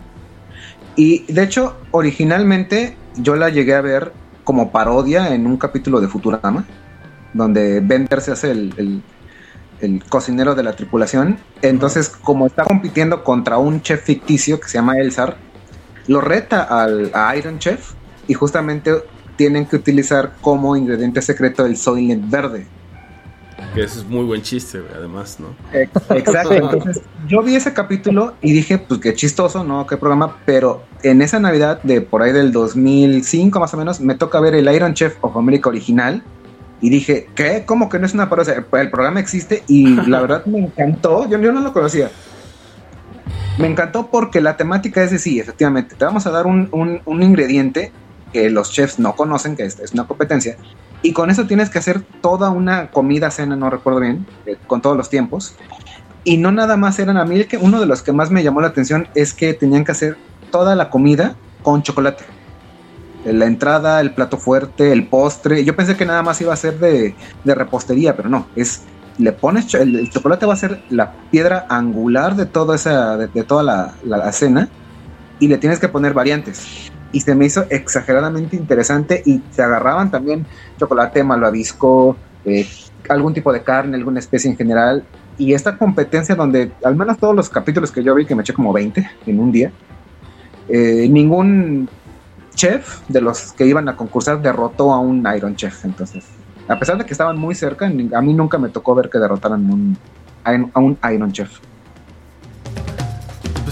Y de hecho, originalmente yo la llegué a ver como parodia en un capítulo de Futurama, donde Bender se hace el, el- el cocinero de la tripulación. Entonces, como está compitiendo contra un chef ficticio que se llama Elzar, lo reta al, a Iron Chef y justamente tienen que utilizar como ingrediente secreto el Soylent verde. Que eso es muy buen chiste, además, ¿no? Exacto. Entonces, yo vi ese capítulo y dije, pues qué chistoso, ¿no? Qué programa. Pero en esa Navidad de por ahí del 2005 más o menos, me toca ver el Iron Chef of America original. Y dije, ¿qué? ¿Cómo que no es una parodia? El programa existe y la verdad me encantó. Yo, yo no lo conocía. Me encantó porque la temática es de sí, efectivamente. Te vamos a dar un, un- un ingrediente que los chefs no conocen, que es, es una competencia. Y con eso tienes que hacer toda una comida, cena, no recuerdo bien, eh, con todos los tiempos. Y no nada más eran a mí, el que uno de los que más me llamó la atención es que tenían que hacer toda la comida con chocolate. La entrada, el plato fuerte, el postre. Yo pensé que nada más iba a ser de, de repostería, pero no. Es le pones el, chocolate va a ser la piedra angular de toda esa de, toda la- la cena y le tienes que poner variantes. Y se me hizo exageradamente interesante y se agarraban también chocolate malvavisco, eh, algún tipo de carne, alguna especie en general. Y esta competencia donde, al menos todos los capítulos que yo vi, que me eché como 20 en un día, eh, ningún chef de los que iban a concursar derrotó a un Iron Chef. Entonces, a pesar de que estaban muy cerca, a mí nunca me tocó ver que derrotaran a un Iron Chef.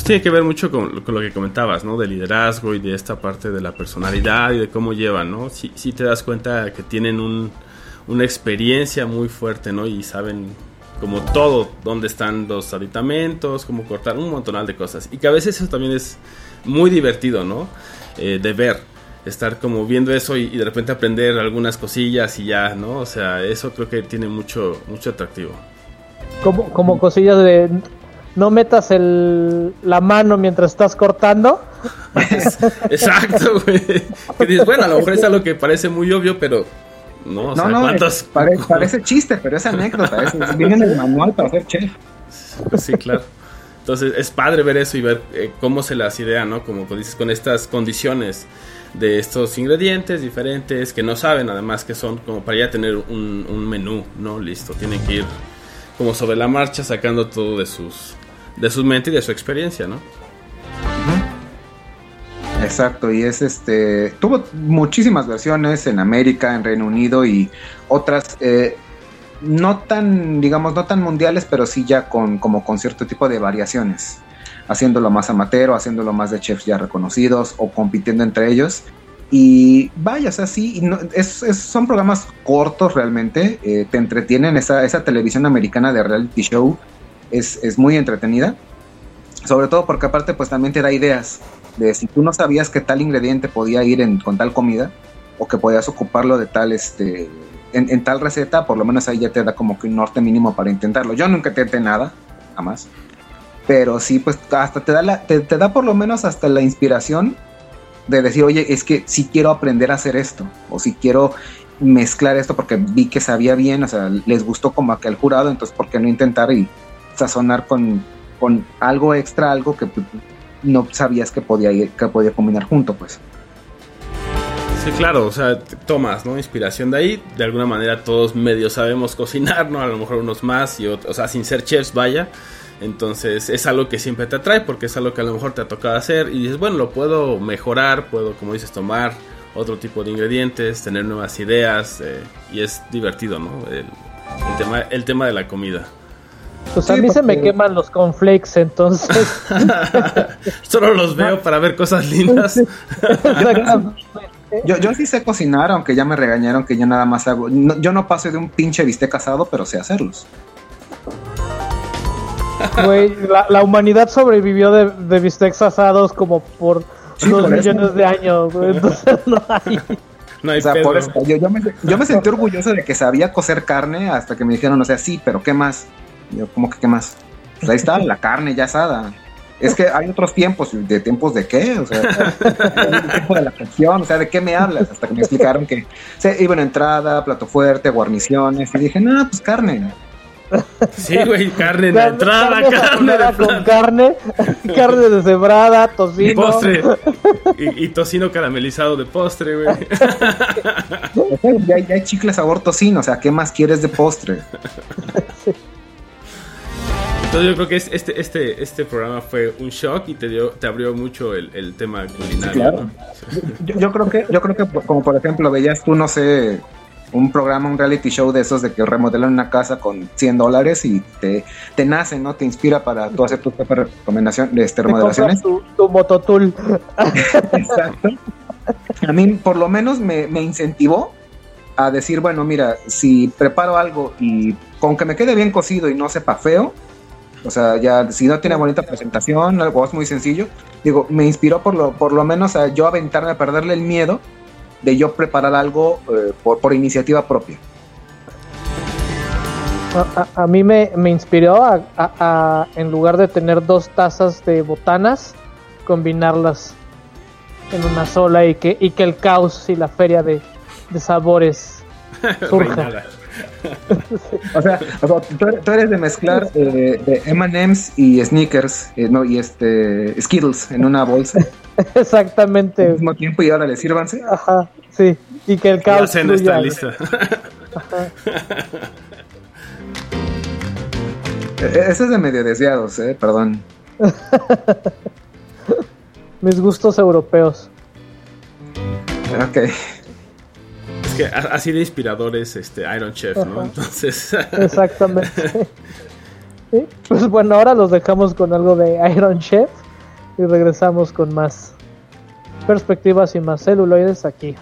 Tiene que ver mucho con, lo que comentabas, ¿no? De liderazgo y de esta parte de la personalidad y de cómo llevan, ¿no? Sí, sí te das cuenta que tienen un, una experiencia muy fuerte, ¿no? Y saben como todo, dónde están los aditamentos, cómo cortar, un montonal de cosas. Y que a veces eso también es muy divertido, ¿no? Eh, de ver, estar como viendo eso y, y de repente aprender algunas cosillas y ya, ¿no? O sea, eso creo que tiene mucho, mucho atractivo. Como, como cosillas de no metas el, la mano mientras estás cortando. Exacto, güey. Que dices, bueno, a lo mejor es algo que parece muy obvio, pero no, o no, sea, no, es- pare- parece chiste, pero es anécdota. es- viene en el manual para ser chef. Sí, claro. Entonces es padre ver eso y ver eh, cómo se las idea, ¿no? Como dices, con estas condiciones de estos ingredientes diferentes que no saben, además que son como para ya tener un, un menú, ¿no? Listo, tienen que ir como sobre la marcha sacando todo de sus de sus mentes y de su experiencia, ¿no? Exacto, y es este. Tuvo muchísimas versiones en América, en Reino Unido y otras. eh, no tan, digamos, no tan mundiales, pero sí ya con, como con cierto tipo de variaciones. Haciéndolo más amateur, haciéndolo más de chefs ya reconocidos o compitiendo entre ellos. Y vaya, o sea, sí, es- es- son programas cortos realmente, eh, te entretienen, esa, esa televisión americana de reality show es, es muy entretenida, sobre todo porque aparte pues también te da ideas de si tú no sabías que tal ingrediente podía ir en, con tal comida o que podías ocuparlo de tal este en, en tal receta, por lo menos ahí ya te da como que un norte mínimo para intentarlo. Yo nunca intenté nada, jamás. Pero sí, pues hasta te da te da por lo menos hasta la inspiración de decir, oye, es que si quiero aprender a hacer esto, o si quiero mezclar esto porque vi que sabía bien, o sea, les gustó como aquel jurado, entonces ¿por qué no intentar y sazonar con, con algo extra, algo que no sabías que podía ir, que podía combinar junto, pues. Sí, claro, o sea, tomas, ¿no? Inspiración de ahí. De alguna manera todos medio sabemos cocinar, ¿no? A lo mejor unos más y otros, o sea, sin ser chefs, vaya. Entonces es algo que siempre te atrae porque es algo que a lo mejor te ha tocado hacer y dices, bueno, lo puedo mejorar, puedo, como dices, tomar otro tipo de ingredientes, tener nuevas ideas eh, y es divertido, ¿no? El, el tema, el tema de la comida. Pues a mí se me queman los cornflakes, entonces. Solo los veo para ver cosas lindas. Yo, yo sí sé cocinar, aunque ya me regañaron que yo nada más hago. no- yo no paso de un pinche bistec asado, pero sé hacerlos. Güey, la, la humanidad sobrevivió de, de bistecs asados como por Sí, dos por eso. millones de años, güey. Entonces no hay. No hay O sea, pedo. por eso, yo, yo me, yo me sentí orgulloso de que sabía cocer carne hasta que me dijeron, o sea, sí, pero ¿qué más? Y Yo, ¿cómo que qué más? Pues ahí está, la carne ya asada. Es que hay otros tiempos, ¿de tiempos de qué? O sea, el tiempo de la cocción, o sea, ¿de qué me hablas? Hasta que me explicaron que se iba en entrada, plato fuerte, guarniciones, y dije, no, pues carne. Sí, güey, carne en la Carne- entrada, carne carne de con carne, carne deshebrada, Y tocino. postre. Y, y tocino caramelizado de postre, güey. Ya, hay- ya hay chicle sabor tocino, o sea, ¿qué más quieres de postre? Entonces yo creo que es- este, este, este programa fue un shock y te dio, te abrió mucho el, el tema culinario. claro. ¿no? Yo, yo creo que, yo creo que como por ejemplo veías tú, no sé, un programa, un reality show de esos de que remodelan una casa con 100 dólares y te, te nace, ¿no? Te inspira para tú hacer tus propias recomendaciones, este, Te compras remodelaciones. tu, tu mototool. Exacto. A mí por lo menos me, me incentivó a decir, bueno, mira, si preparo algo y con que me quede bien cocido y no sepa feo, o sea, ya si no tiene bonita presentación, algo es muy sencillo, digo, me inspiró por lo, por lo menos a yo aventarme a perderle el miedo de yo preparar algo eh, por, por iniciativa propia. A, a- a mí me, me inspiró a, a- a, en lugar de tener dos tazas de botanas, combinarlas en una sola y que, y que el caos y la feria de, de sabores surja. O sea, o sea, tú, eres, tú eres de mezclar eh, de M&M's y Sneakers, eh, no, y este Skittles en una bolsa al Exactamente. mismo tiempo y ahora le sírvanse. Ajá, sí. Y que el caos cena está lista. Eh, Ese es de medio desviados, eh, perdón. Mis gustos europeos. Ok. Que así de inspirador es este Iron Chef, ¿no? Entonces, Exactamente. Sí, Pues bueno, ahora los dejamos con algo de Iron Chef y regresamos con más perspectivas y más celuloides aquí.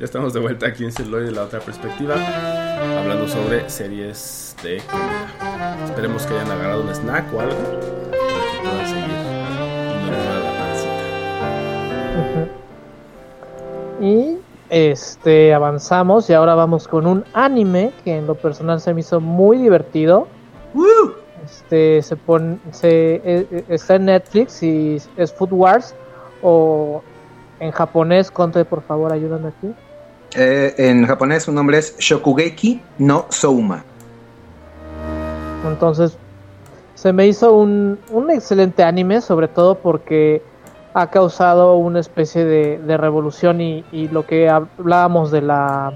Ya estamos de vuelta aquí en Celuloide de la otra perspectiva, hablando sobre series de comida. Esperemos que hayan agarrado un snack o algo para que puedan seguir y no les la pancita. Y este avanzamos y ahora vamos con un anime que en lo personal se me hizo muy divertido. Este se pone se eh, eh, está en Netflix y es Food Wars o en japonés, Conte, por favor, ayúdame aquí. Eh, en japonés su nombre es Shokugeki no Souma. Entonces, se me hizo un, un excelente anime, sobre todo porque ha causado una especie de, de revolución y, y lo que hablábamos de la...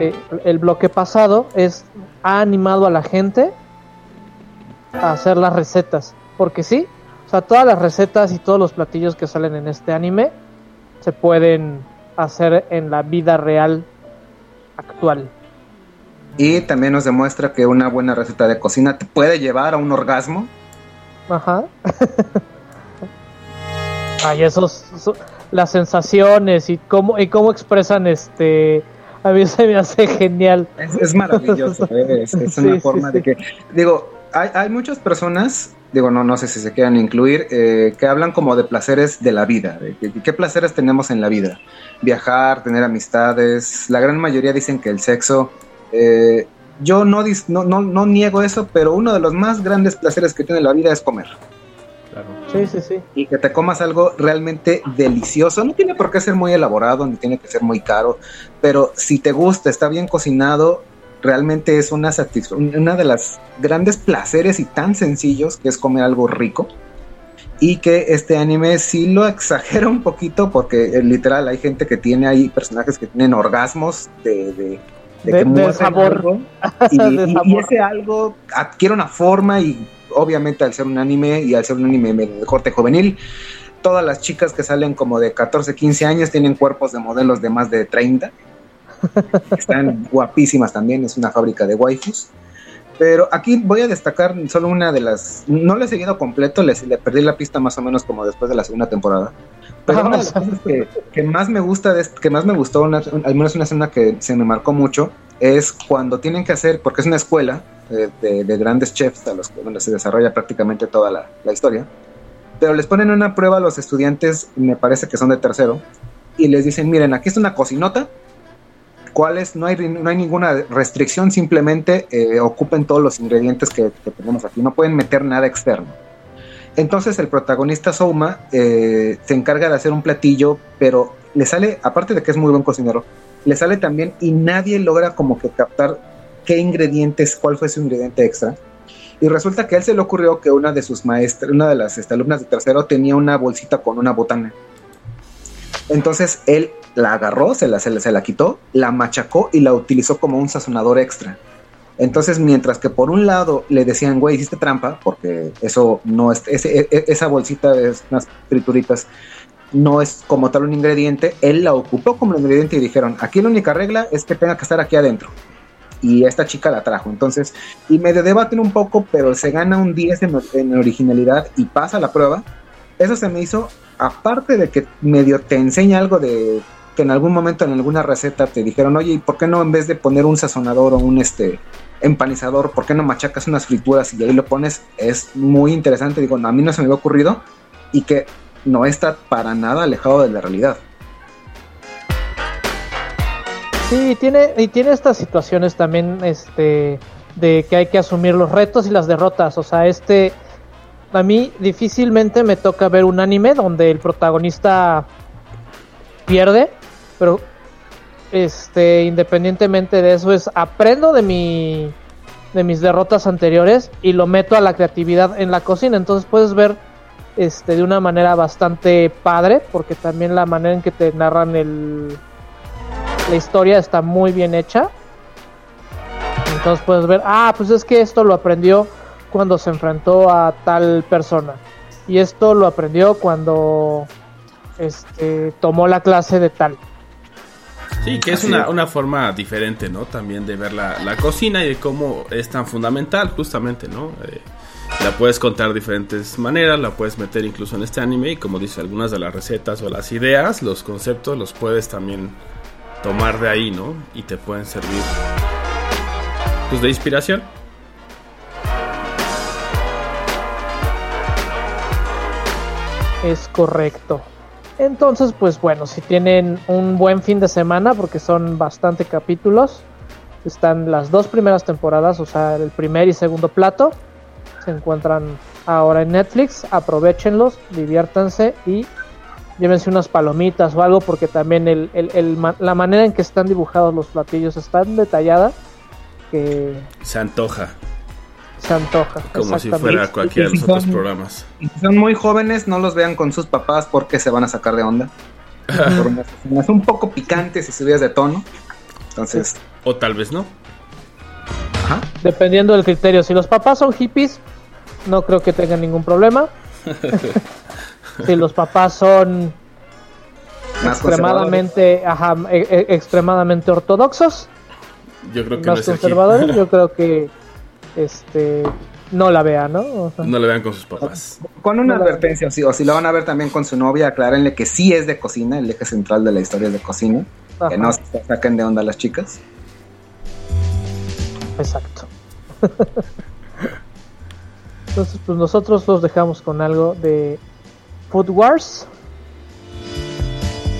eh, el bloque pasado es ha animado a la gente a hacer las recetas porque sí o sea todas las recetas y todos los platillos que salen en este anime se pueden hacer en la vida real actual Y también nos demuestra que una buena receta de cocina te puede llevar a un orgasmo. Ajá. Ay, esos, eso- las sensaciones y cómo y cómo expresan este a mí se me hace genial. Es, es maravilloso, ¿eh? es, una sí, forma sí. de que, digo, hay, hay muchas personas, digo, no, no sé si se quieran incluir, eh, que hablan como de placeres de la vida, de que- qué placeres tenemos en la vida, viajar, tener amistades, la gran mayoría dicen que el sexo, eh, yo no, dis- no, no, no niego eso, pero uno de los más grandes placeres que tiene la vida es comer. Claro. Sí, sí, sí. y que te comas algo realmente delicioso. No tiene por qué ser muy elaborado, ni tiene que ser muy caro, pero si te gusta, está bien cocinado, realmente es una satisfacción, una de las grandes placeres y tan sencillos que es comer algo rico. Y que este anime sí lo exagera un poquito porque eh, literal hay gente que tiene ahí personajes que tienen orgasmos de, de, De- de muerden sabor. algo y, De y- y sabor. ese algo adquiere una forma y obviamente al ser un anime y al ser un anime de corte juvenil, todas las chicas que salen como de 14, 15 años tienen cuerpos de modelos de más de 30. Están guapísimas también, es una fábrica de waifus. Pero aquí voy a destacar solo una de las... No lo he seguido completo, les, le perdí la pista más o menos como después de la segunda temporada. Pero una de las cosas que, que más me gusta, de, que más me gustó, una- al menos una escena que se me marcó mucho, es cuando tienen que hacer, porque es una escuela eh, de, de grandes chefs a los donde se desarrolla prácticamente toda la, la historia, pero les ponen una prueba a los estudiantes, me parece que son de tercero, y les dicen, miren, aquí está una cocinota, cuáles no hay, no hay ninguna restricción, simplemente eh, ocupen todos los ingredientes que, que tenemos aquí, no pueden meter nada externo. Entonces el protagonista Souma eh, se encarga de hacer un platillo, pero le sale, aparte de que es muy buen cocinero, le sale también y nadie logra como que captar qué ingredientes, cuál fue su ingrediente extra. Y resulta que a él se le ocurrió que una de sus maestras, una de las este, alumnas de tercero tenía una bolsita con una botana. Entonces él la agarró, se la, se, la, quitó, la machacó y la utilizó como un sazonador extra. Entonces, mientras que por un lado le decían, güey, hiciste trampa, porque eso no es, ese- e- esa bolsita de unas frituritas no es como tal un ingrediente, él la ocupó como ingrediente y dijeron, aquí la única regla es que tenga que estar aquí adentro. Y esta chica la trajo. Entonces, y medio debaten un poco, pero se gana un 10 en, en originalidad y pasa la prueba. Eso se me hizo, aparte de que medio te enseña algo de que en algún momento en alguna receta te dijeron, oye, ¿y por qué no en vez de poner un sazonador o un este empanizador, por qué no machacas unas frituras y ahí lo pones? Es muy interesante, digo, a mí no se me había ocurrido y que no está para nada alejado de la realidad. Sí, y tiene, y tiene estas situaciones también, este, de que hay que asumir los retos y las derrotas. O sea, este, a mí difícilmente me toca ver un anime donde el protagonista pierde, pero, este, independientemente de eso es aprendo de mi, de mis derrotas anteriores y lo meto a la creatividad en la cocina. Entonces puedes ver, este, de una manera bastante padre, porque también la manera en que te narran el la historia está muy bien hecha. Entonces puedes ver, ah, pues es que esto lo aprendió cuando se enfrentó a tal persona. Y esto lo aprendió cuando este, tomó la clase de tal. Sí, que es una, forma diferente, ¿no? También de ver la, la cocina y de cómo es tan fundamental, justamente, ¿no? Eh, la puedes contar de diferentes maneras, la puedes meter incluso en este anime y como dice, algunas de las recetas o las ideas, los conceptos los puedes también tomar de ahí, ¿no? Y te pueden servir pues de inspiración. Es correcto. Entonces, pues bueno, si tienen un buen fin de semana, porque son bastante capítulos, están las dos primeras temporadas, o sea, el primer y segundo plato, se encuentran ahora en Netflix, aprovechenlos, diviértanse y llévense unas palomitas o algo, porque también el, la manera en que están dibujados los platillos es tan detallada que Se antoja, se antoja. como si fuera cualquiera de los otros programas. Y si son muy jóvenes, no los vean con sus papás porque se van a sacar de onda. Por unas escenas un poco picantes y subidas de tono. Entonces, O tal vez no. ajá. Dependiendo del criterio. Si los papás son hippies, no creo que tengan ningún problema. si los papás son Más extremadamente, ajá, e- e- extremadamente ortodoxos, Yo creo que más es conservadores, yo creo que este no la vean, ¿no? O sea, No le vean con sus papás. Con una No la- advertencia, o, sí, o si lo van a ver también con su novia, aclárenle que sí es de cocina, el eje central de la historia es de cocina. ajá, Que no se saquen de onda las chicas. Exacto. Entonces, pues nosotros los dejamos con algo de Food Wars.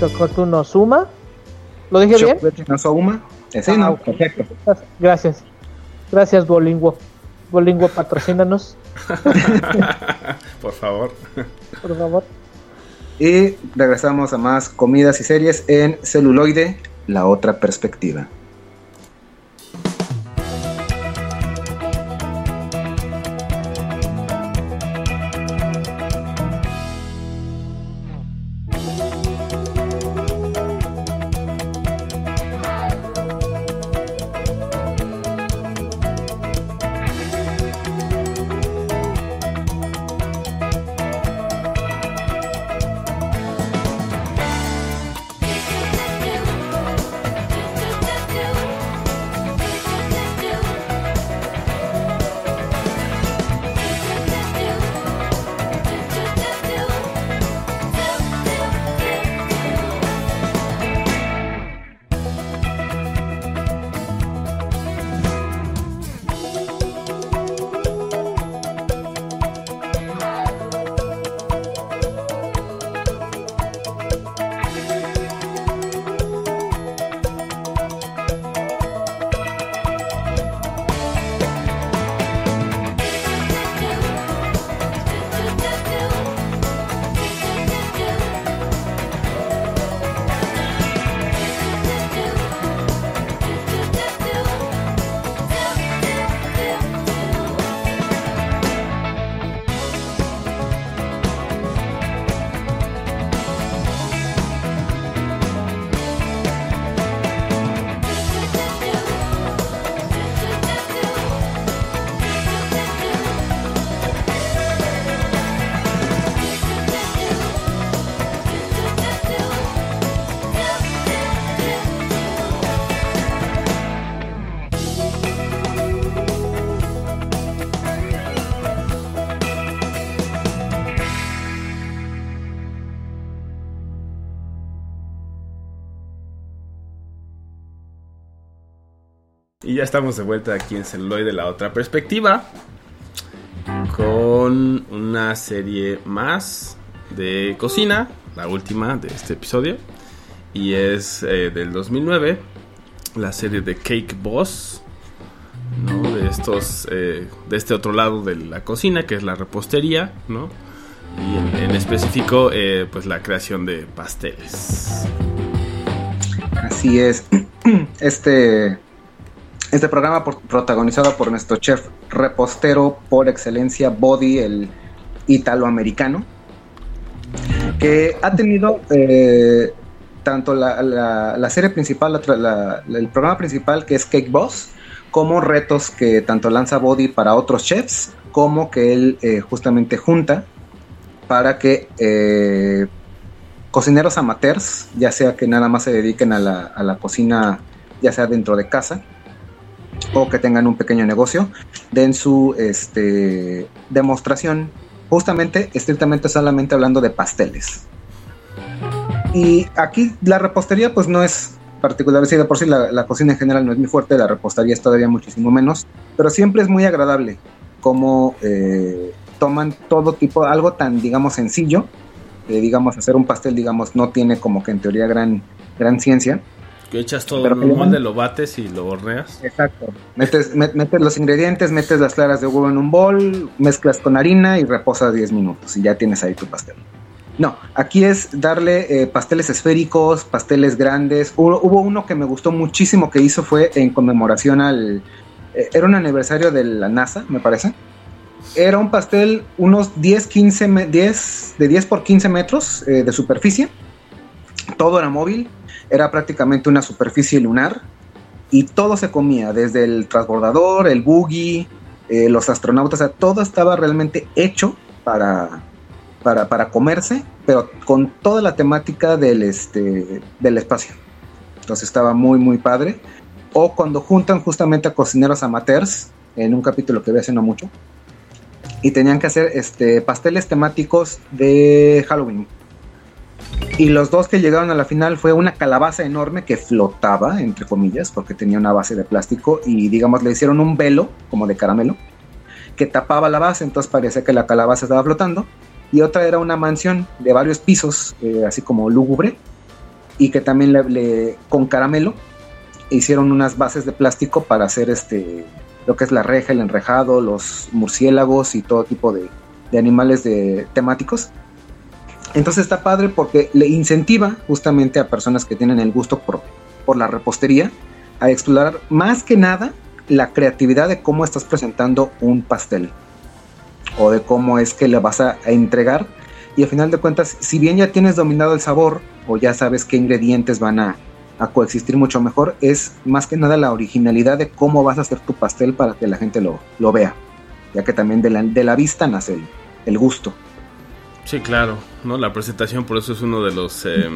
Shokotu no Suma. ¿Lo dije bien? No Souma. Eh, sí, Ah, no, ok. perfecto. Gracias. Gracias, Bolingo. Bolingo, patrocínanos, Por favor. por favor. Y regresamos a más comidas y series en celuloide, la otra perspectiva. Ya estamos de vuelta aquí en Celuloide, la otra perspectiva. Con una serie más de cocina, la última de este episodio. Y es eh, del 2009, la serie de Cake Boss. De estos, eh, de este otro lado de la cocina, que es la repostería, ¿no? Y en, en específico, eh, pues la creación de pasteles. Así es. Este, este programa protagonizado por nuestro chef repostero por excelencia, Body, el italoamericano, que ha tenido eh, tanto la, la- serie principal, el programa principal que es Cake Boss, como retos que tanto lanza Body para otros chefs, como que él eh, justamente junta para que eh, cocineros amateurs, ya sea que nada más se dediquen a la, a la cocina, ya sea dentro de casa, o que tengan un pequeño negocio, den su este, demostración, justamente, estrictamente solamente hablando de pasteles. Y aquí la repostería pues no es particular, si de por sí la, cocina en general no es muy fuerte, la repostería es todavía muchísimo menos, pero siempre es muy agradable como eh, toman todo tipo, algo tan, digamos, sencillo, digamos, hacer un pastel, digamos, no tiene como que en teoría gran, gran ciencia, Que echas todo en un molde, lo bates y lo horneas. Exacto. Metes, met- metes los ingredientes, metes las claras de huevo en un bol, mezclas con harina y reposas 10 minutos y ya tienes ahí tu pastel. No, aquí es darle eh, pasteles esféricos, pasteles grandes. Hubo, hubo uno que me gustó muchísimo que hizo fue en conmemoración al... eh, era un aniversario de la NASA, me parece. Era un pastel unos 10, 15, me- 10, de 10 por 15 metros eh, de superficie. Todo era móvil, era prácticamente una superficie lunar y todo se comía, desde el transbordador, el buggy, eh, los astronautas, o sea, todo estaba realmente hecho para, para, para comerse, pero con toda la temática del, este, del espacio. Entonces estaba muy, muy padre. O cuando juntan justamente a cocineros amateurs, en un capítulo que vi hace no mucho, y tenían que hacer este, pasteles temáticos de Halloween. Y los dos que llegaron a la final fue una calabaza enorme que flotaba, entre comillas, porque tenía una base de plástico y digamos le hicieron un velo como de caramelo que tapaba la base, entonces parecía que la calabaza estaba flotando. Y otra era una mansión de varios pisos, eh, así como lúgubre, y que también le, le- con caramelo hicieron unas bases de plástico para hacer este lo que es la reja, el enrejado, los murciélagos y todo tipo de, de animales de, temáticos. Entonces está padre porque le incentiva justamente a personas que tienen el gusto por, por la repostería a explorar más que nada la creatividad de cómo estás presentando un pastel o de cómo es que le vas a, entregar. Y al final de cuentas si bien ya tienes dominado el sabor o ya sabes qué ingredientes van a, a coexistir mucho mejor es más que nada la originalidad de cómo vas a hacer tu pastel para que la gente lo, lo vea ya que también de la, de la vista nace el, el gusto Sí, claro, ¿no? La presentación por eso es uno de los eh,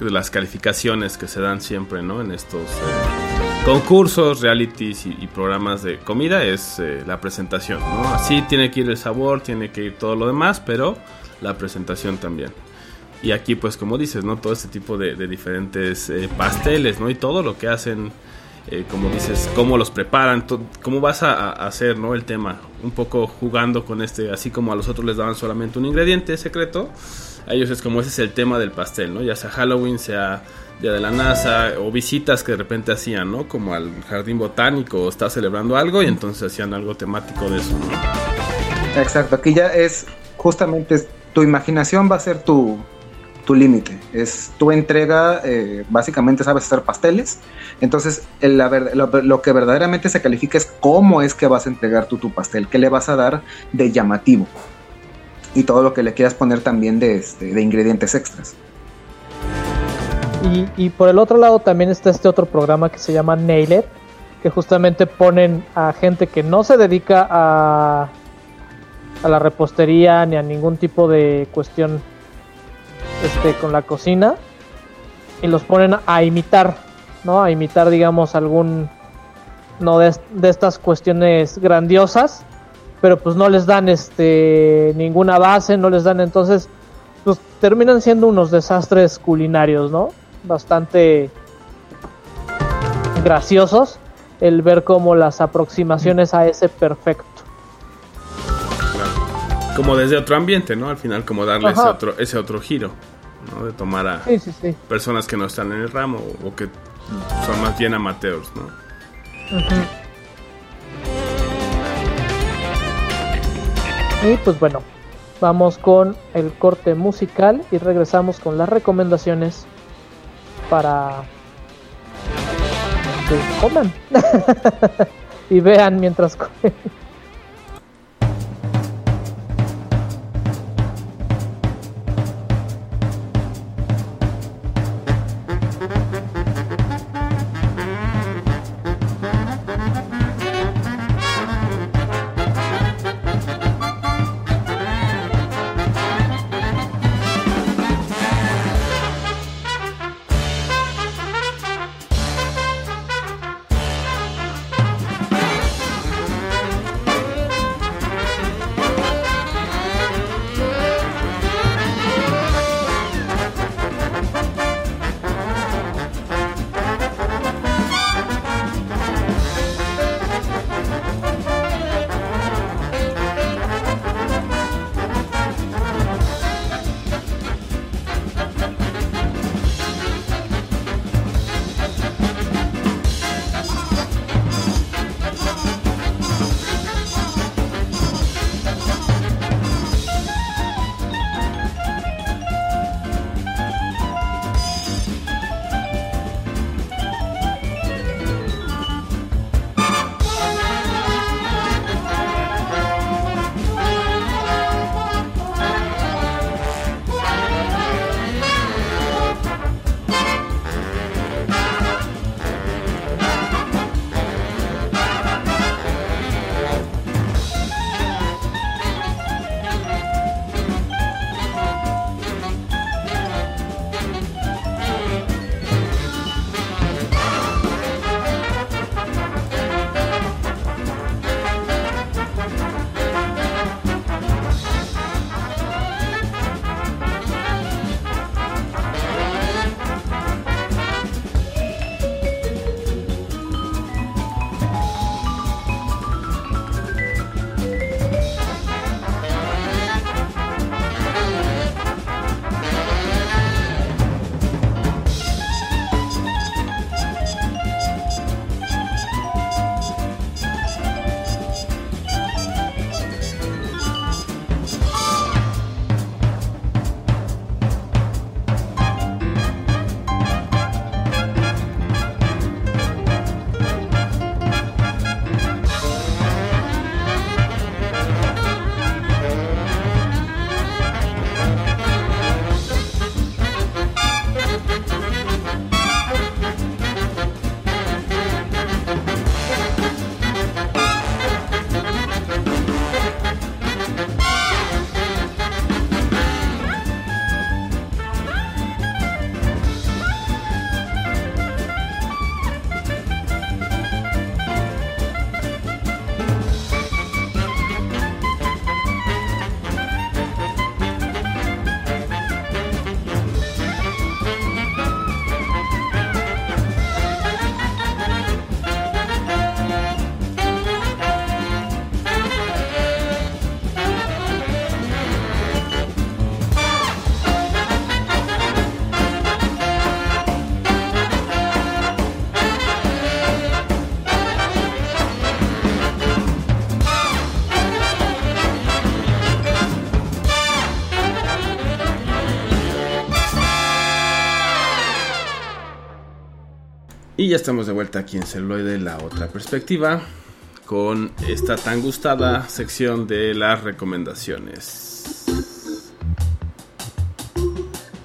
de las calificaciones que se dan siempre, ¿no? En estos eh, concursos, realities y, programas de comida es eh, la presentación, ¿no? Así tiene que ir el sabor, tiene que ir todo lo demás, pero la presentación también. Y aquí, pues, como dices, ¿no? Todo este tipo de, de diferentes eh, pasteles, ¿no? Y todo lo que hacen, eh, como dices, cómo los preparan, cómo vas a, a hacer, ¿no? El tema, un poco jugando con este, así como a los otros les daban solamente un ingrediente secreto, a ellos es como ese es el tema del pastel, ¿no? Ya sea Halloween, sea Día de la NASA, o visitas que de repente hacían, ¿no? Como al jardín botánico, o está celebrando algo y entonces hacían algo temático de eso, ¿no? Exacto, aquí ya es justamente tu imaginación va a ser tu, tu límite. Es tu entrega, eh, básicamente sabes hacer pasteles. Entonces, lo que verdaderamente se califica es cómo es que vas a entregar tú tu pastel, qué le vas a dar de llamativo. Y todo lo que le quieras poner también de, este, de ingredientes extras. Y, y por el otro lado también está este otro programa que se llama Nailed, que justamente ponen a gente que no se dedica a, a la repostería ni a ningún tipo de cuestión este, con la cocina y los ponen a imitar, ¿no? A imitar, digamos, algún, no de, de estas cuestiones grandiosas, pero pues no les dan este ninguna base, no les dan entonces pues terminan siendo unos desastres culinarios, ¿no? Bastante graciosos el ver como las aproximaciones a ese perfecto. Como desde otro ambiente, ¿no? Al final, como darle ese otro, ese otro giro, ¿no? De tomar a Sí, sí, sí. personas que no están en el ramo o que son más bien amateurs, ¿no? Y pues bueno, vamos con el corte musical y regresamos con las recomendaciones para que coman y vean mientras comen. Y ya estamos de vuelta aquí en Celuloide, la otra perspectiva, con esta tan gustada sección de las recomendaciones.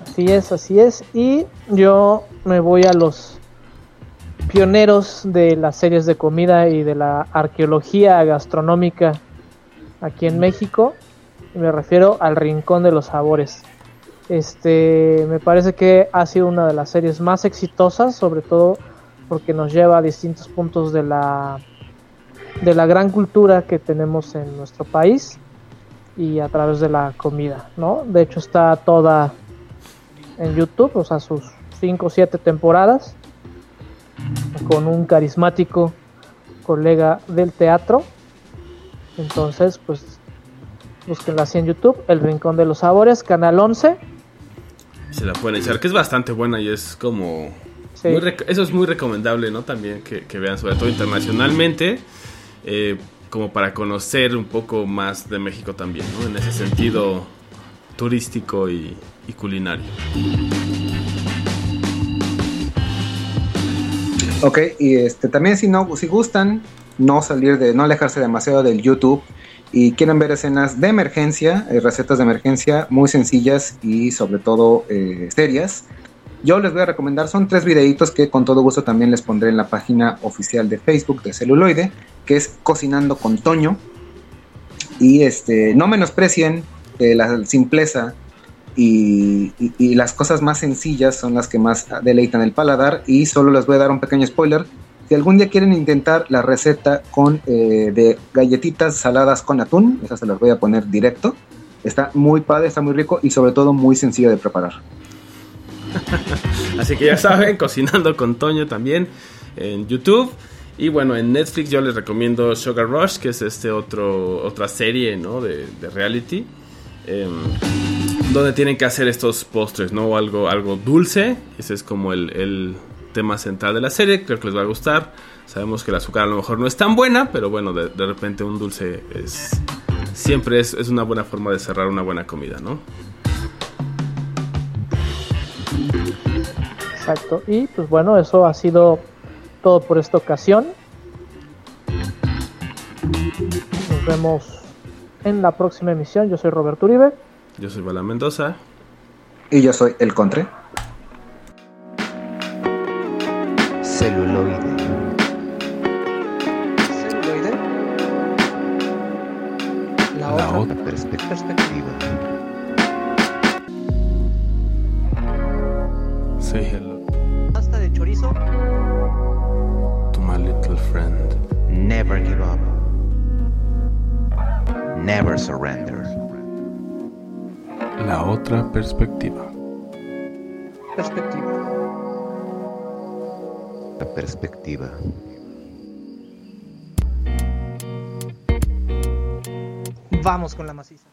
Así es, así es. Y yo me voy a los pioneros de las series de comida y de la arqueología gastronómica aquí en México. Me refiero al Rincón de los Sabores. Este, me parece que ha sido una de las series más exitosas, sobre todo porque nos lleva a distintos puntos de la de la gran cultura que tenemos en nuestro país y a través de la comida, ¿no? De hecho está toda en YouTube, o sea, sus 5 o 7 temporadas con un carismático colega del teatro. Entonces, pues búsquenla así en YouTube, El Rincón de los Sabores, Canal 11. Se la pueden echar, que es bastante buena y es como... Sí. eso es muy recomendable, ¿no? También que, que vean, sobre todo internacionalmente, eh, como para conocer un poco más de México también, ¿no? En ese sentido turístico y, y culinario. Ok, y este también si no, si gustan no salir de, no alejarse demasiado del YouTube y quieren ver escenas de emergencia, eh, recetas de emergencia muy sencillas y sobre todo eh, serias, yo les voy a recomendar, son tres videitos que con todo gusto también les pondré en la página oficial de Facebook de Celuloide, que es Cocinando con Toño. Y este, no menosprecien eh, la simpleza y, y- las cosas más sencillas son las que más deleitan el paladar. Y solo les voy a dar un pequeño spoiler. Si algún día quieren intentar la receta con eh, de galletitas saladas con atún, esas se las voy a poner directo. Está muy padre, está muy rico y sobre todo muy sencillo de preparar. Así que ya saben, cocinando con Toño también en YouTube. Y bueno, en Netflix yo les recomiendo Sugar Rush, que es este otro otra serie, ¿no? De, reality. em, donde tienen que hacer estos postres, ¿no? Algo, algo dulce. Ese es como el, el tema central de la serie. Creo que les va a gustar. Sabemos que el azúcar a lo mejor no es tan buena, pero bueno, de, de repente un dulce es siempre es, es una buena forma de cerrar una buena comida, ¿no? Exacto. Y pues bueno, eso ha sido todo por esta ocasión. Nos vemos en la próxima emisión. Yo soy Roberto Uribe. Yo soy Bala Mendoza. Y yo soy el Contre. Celuloide. Celuloide. La, La otra, otra perspectiva. perspectiva. Say hello Never give up. Never surrender. La otra perspectiva. Perspectiva. La perspectiva. Vamos con la maciza.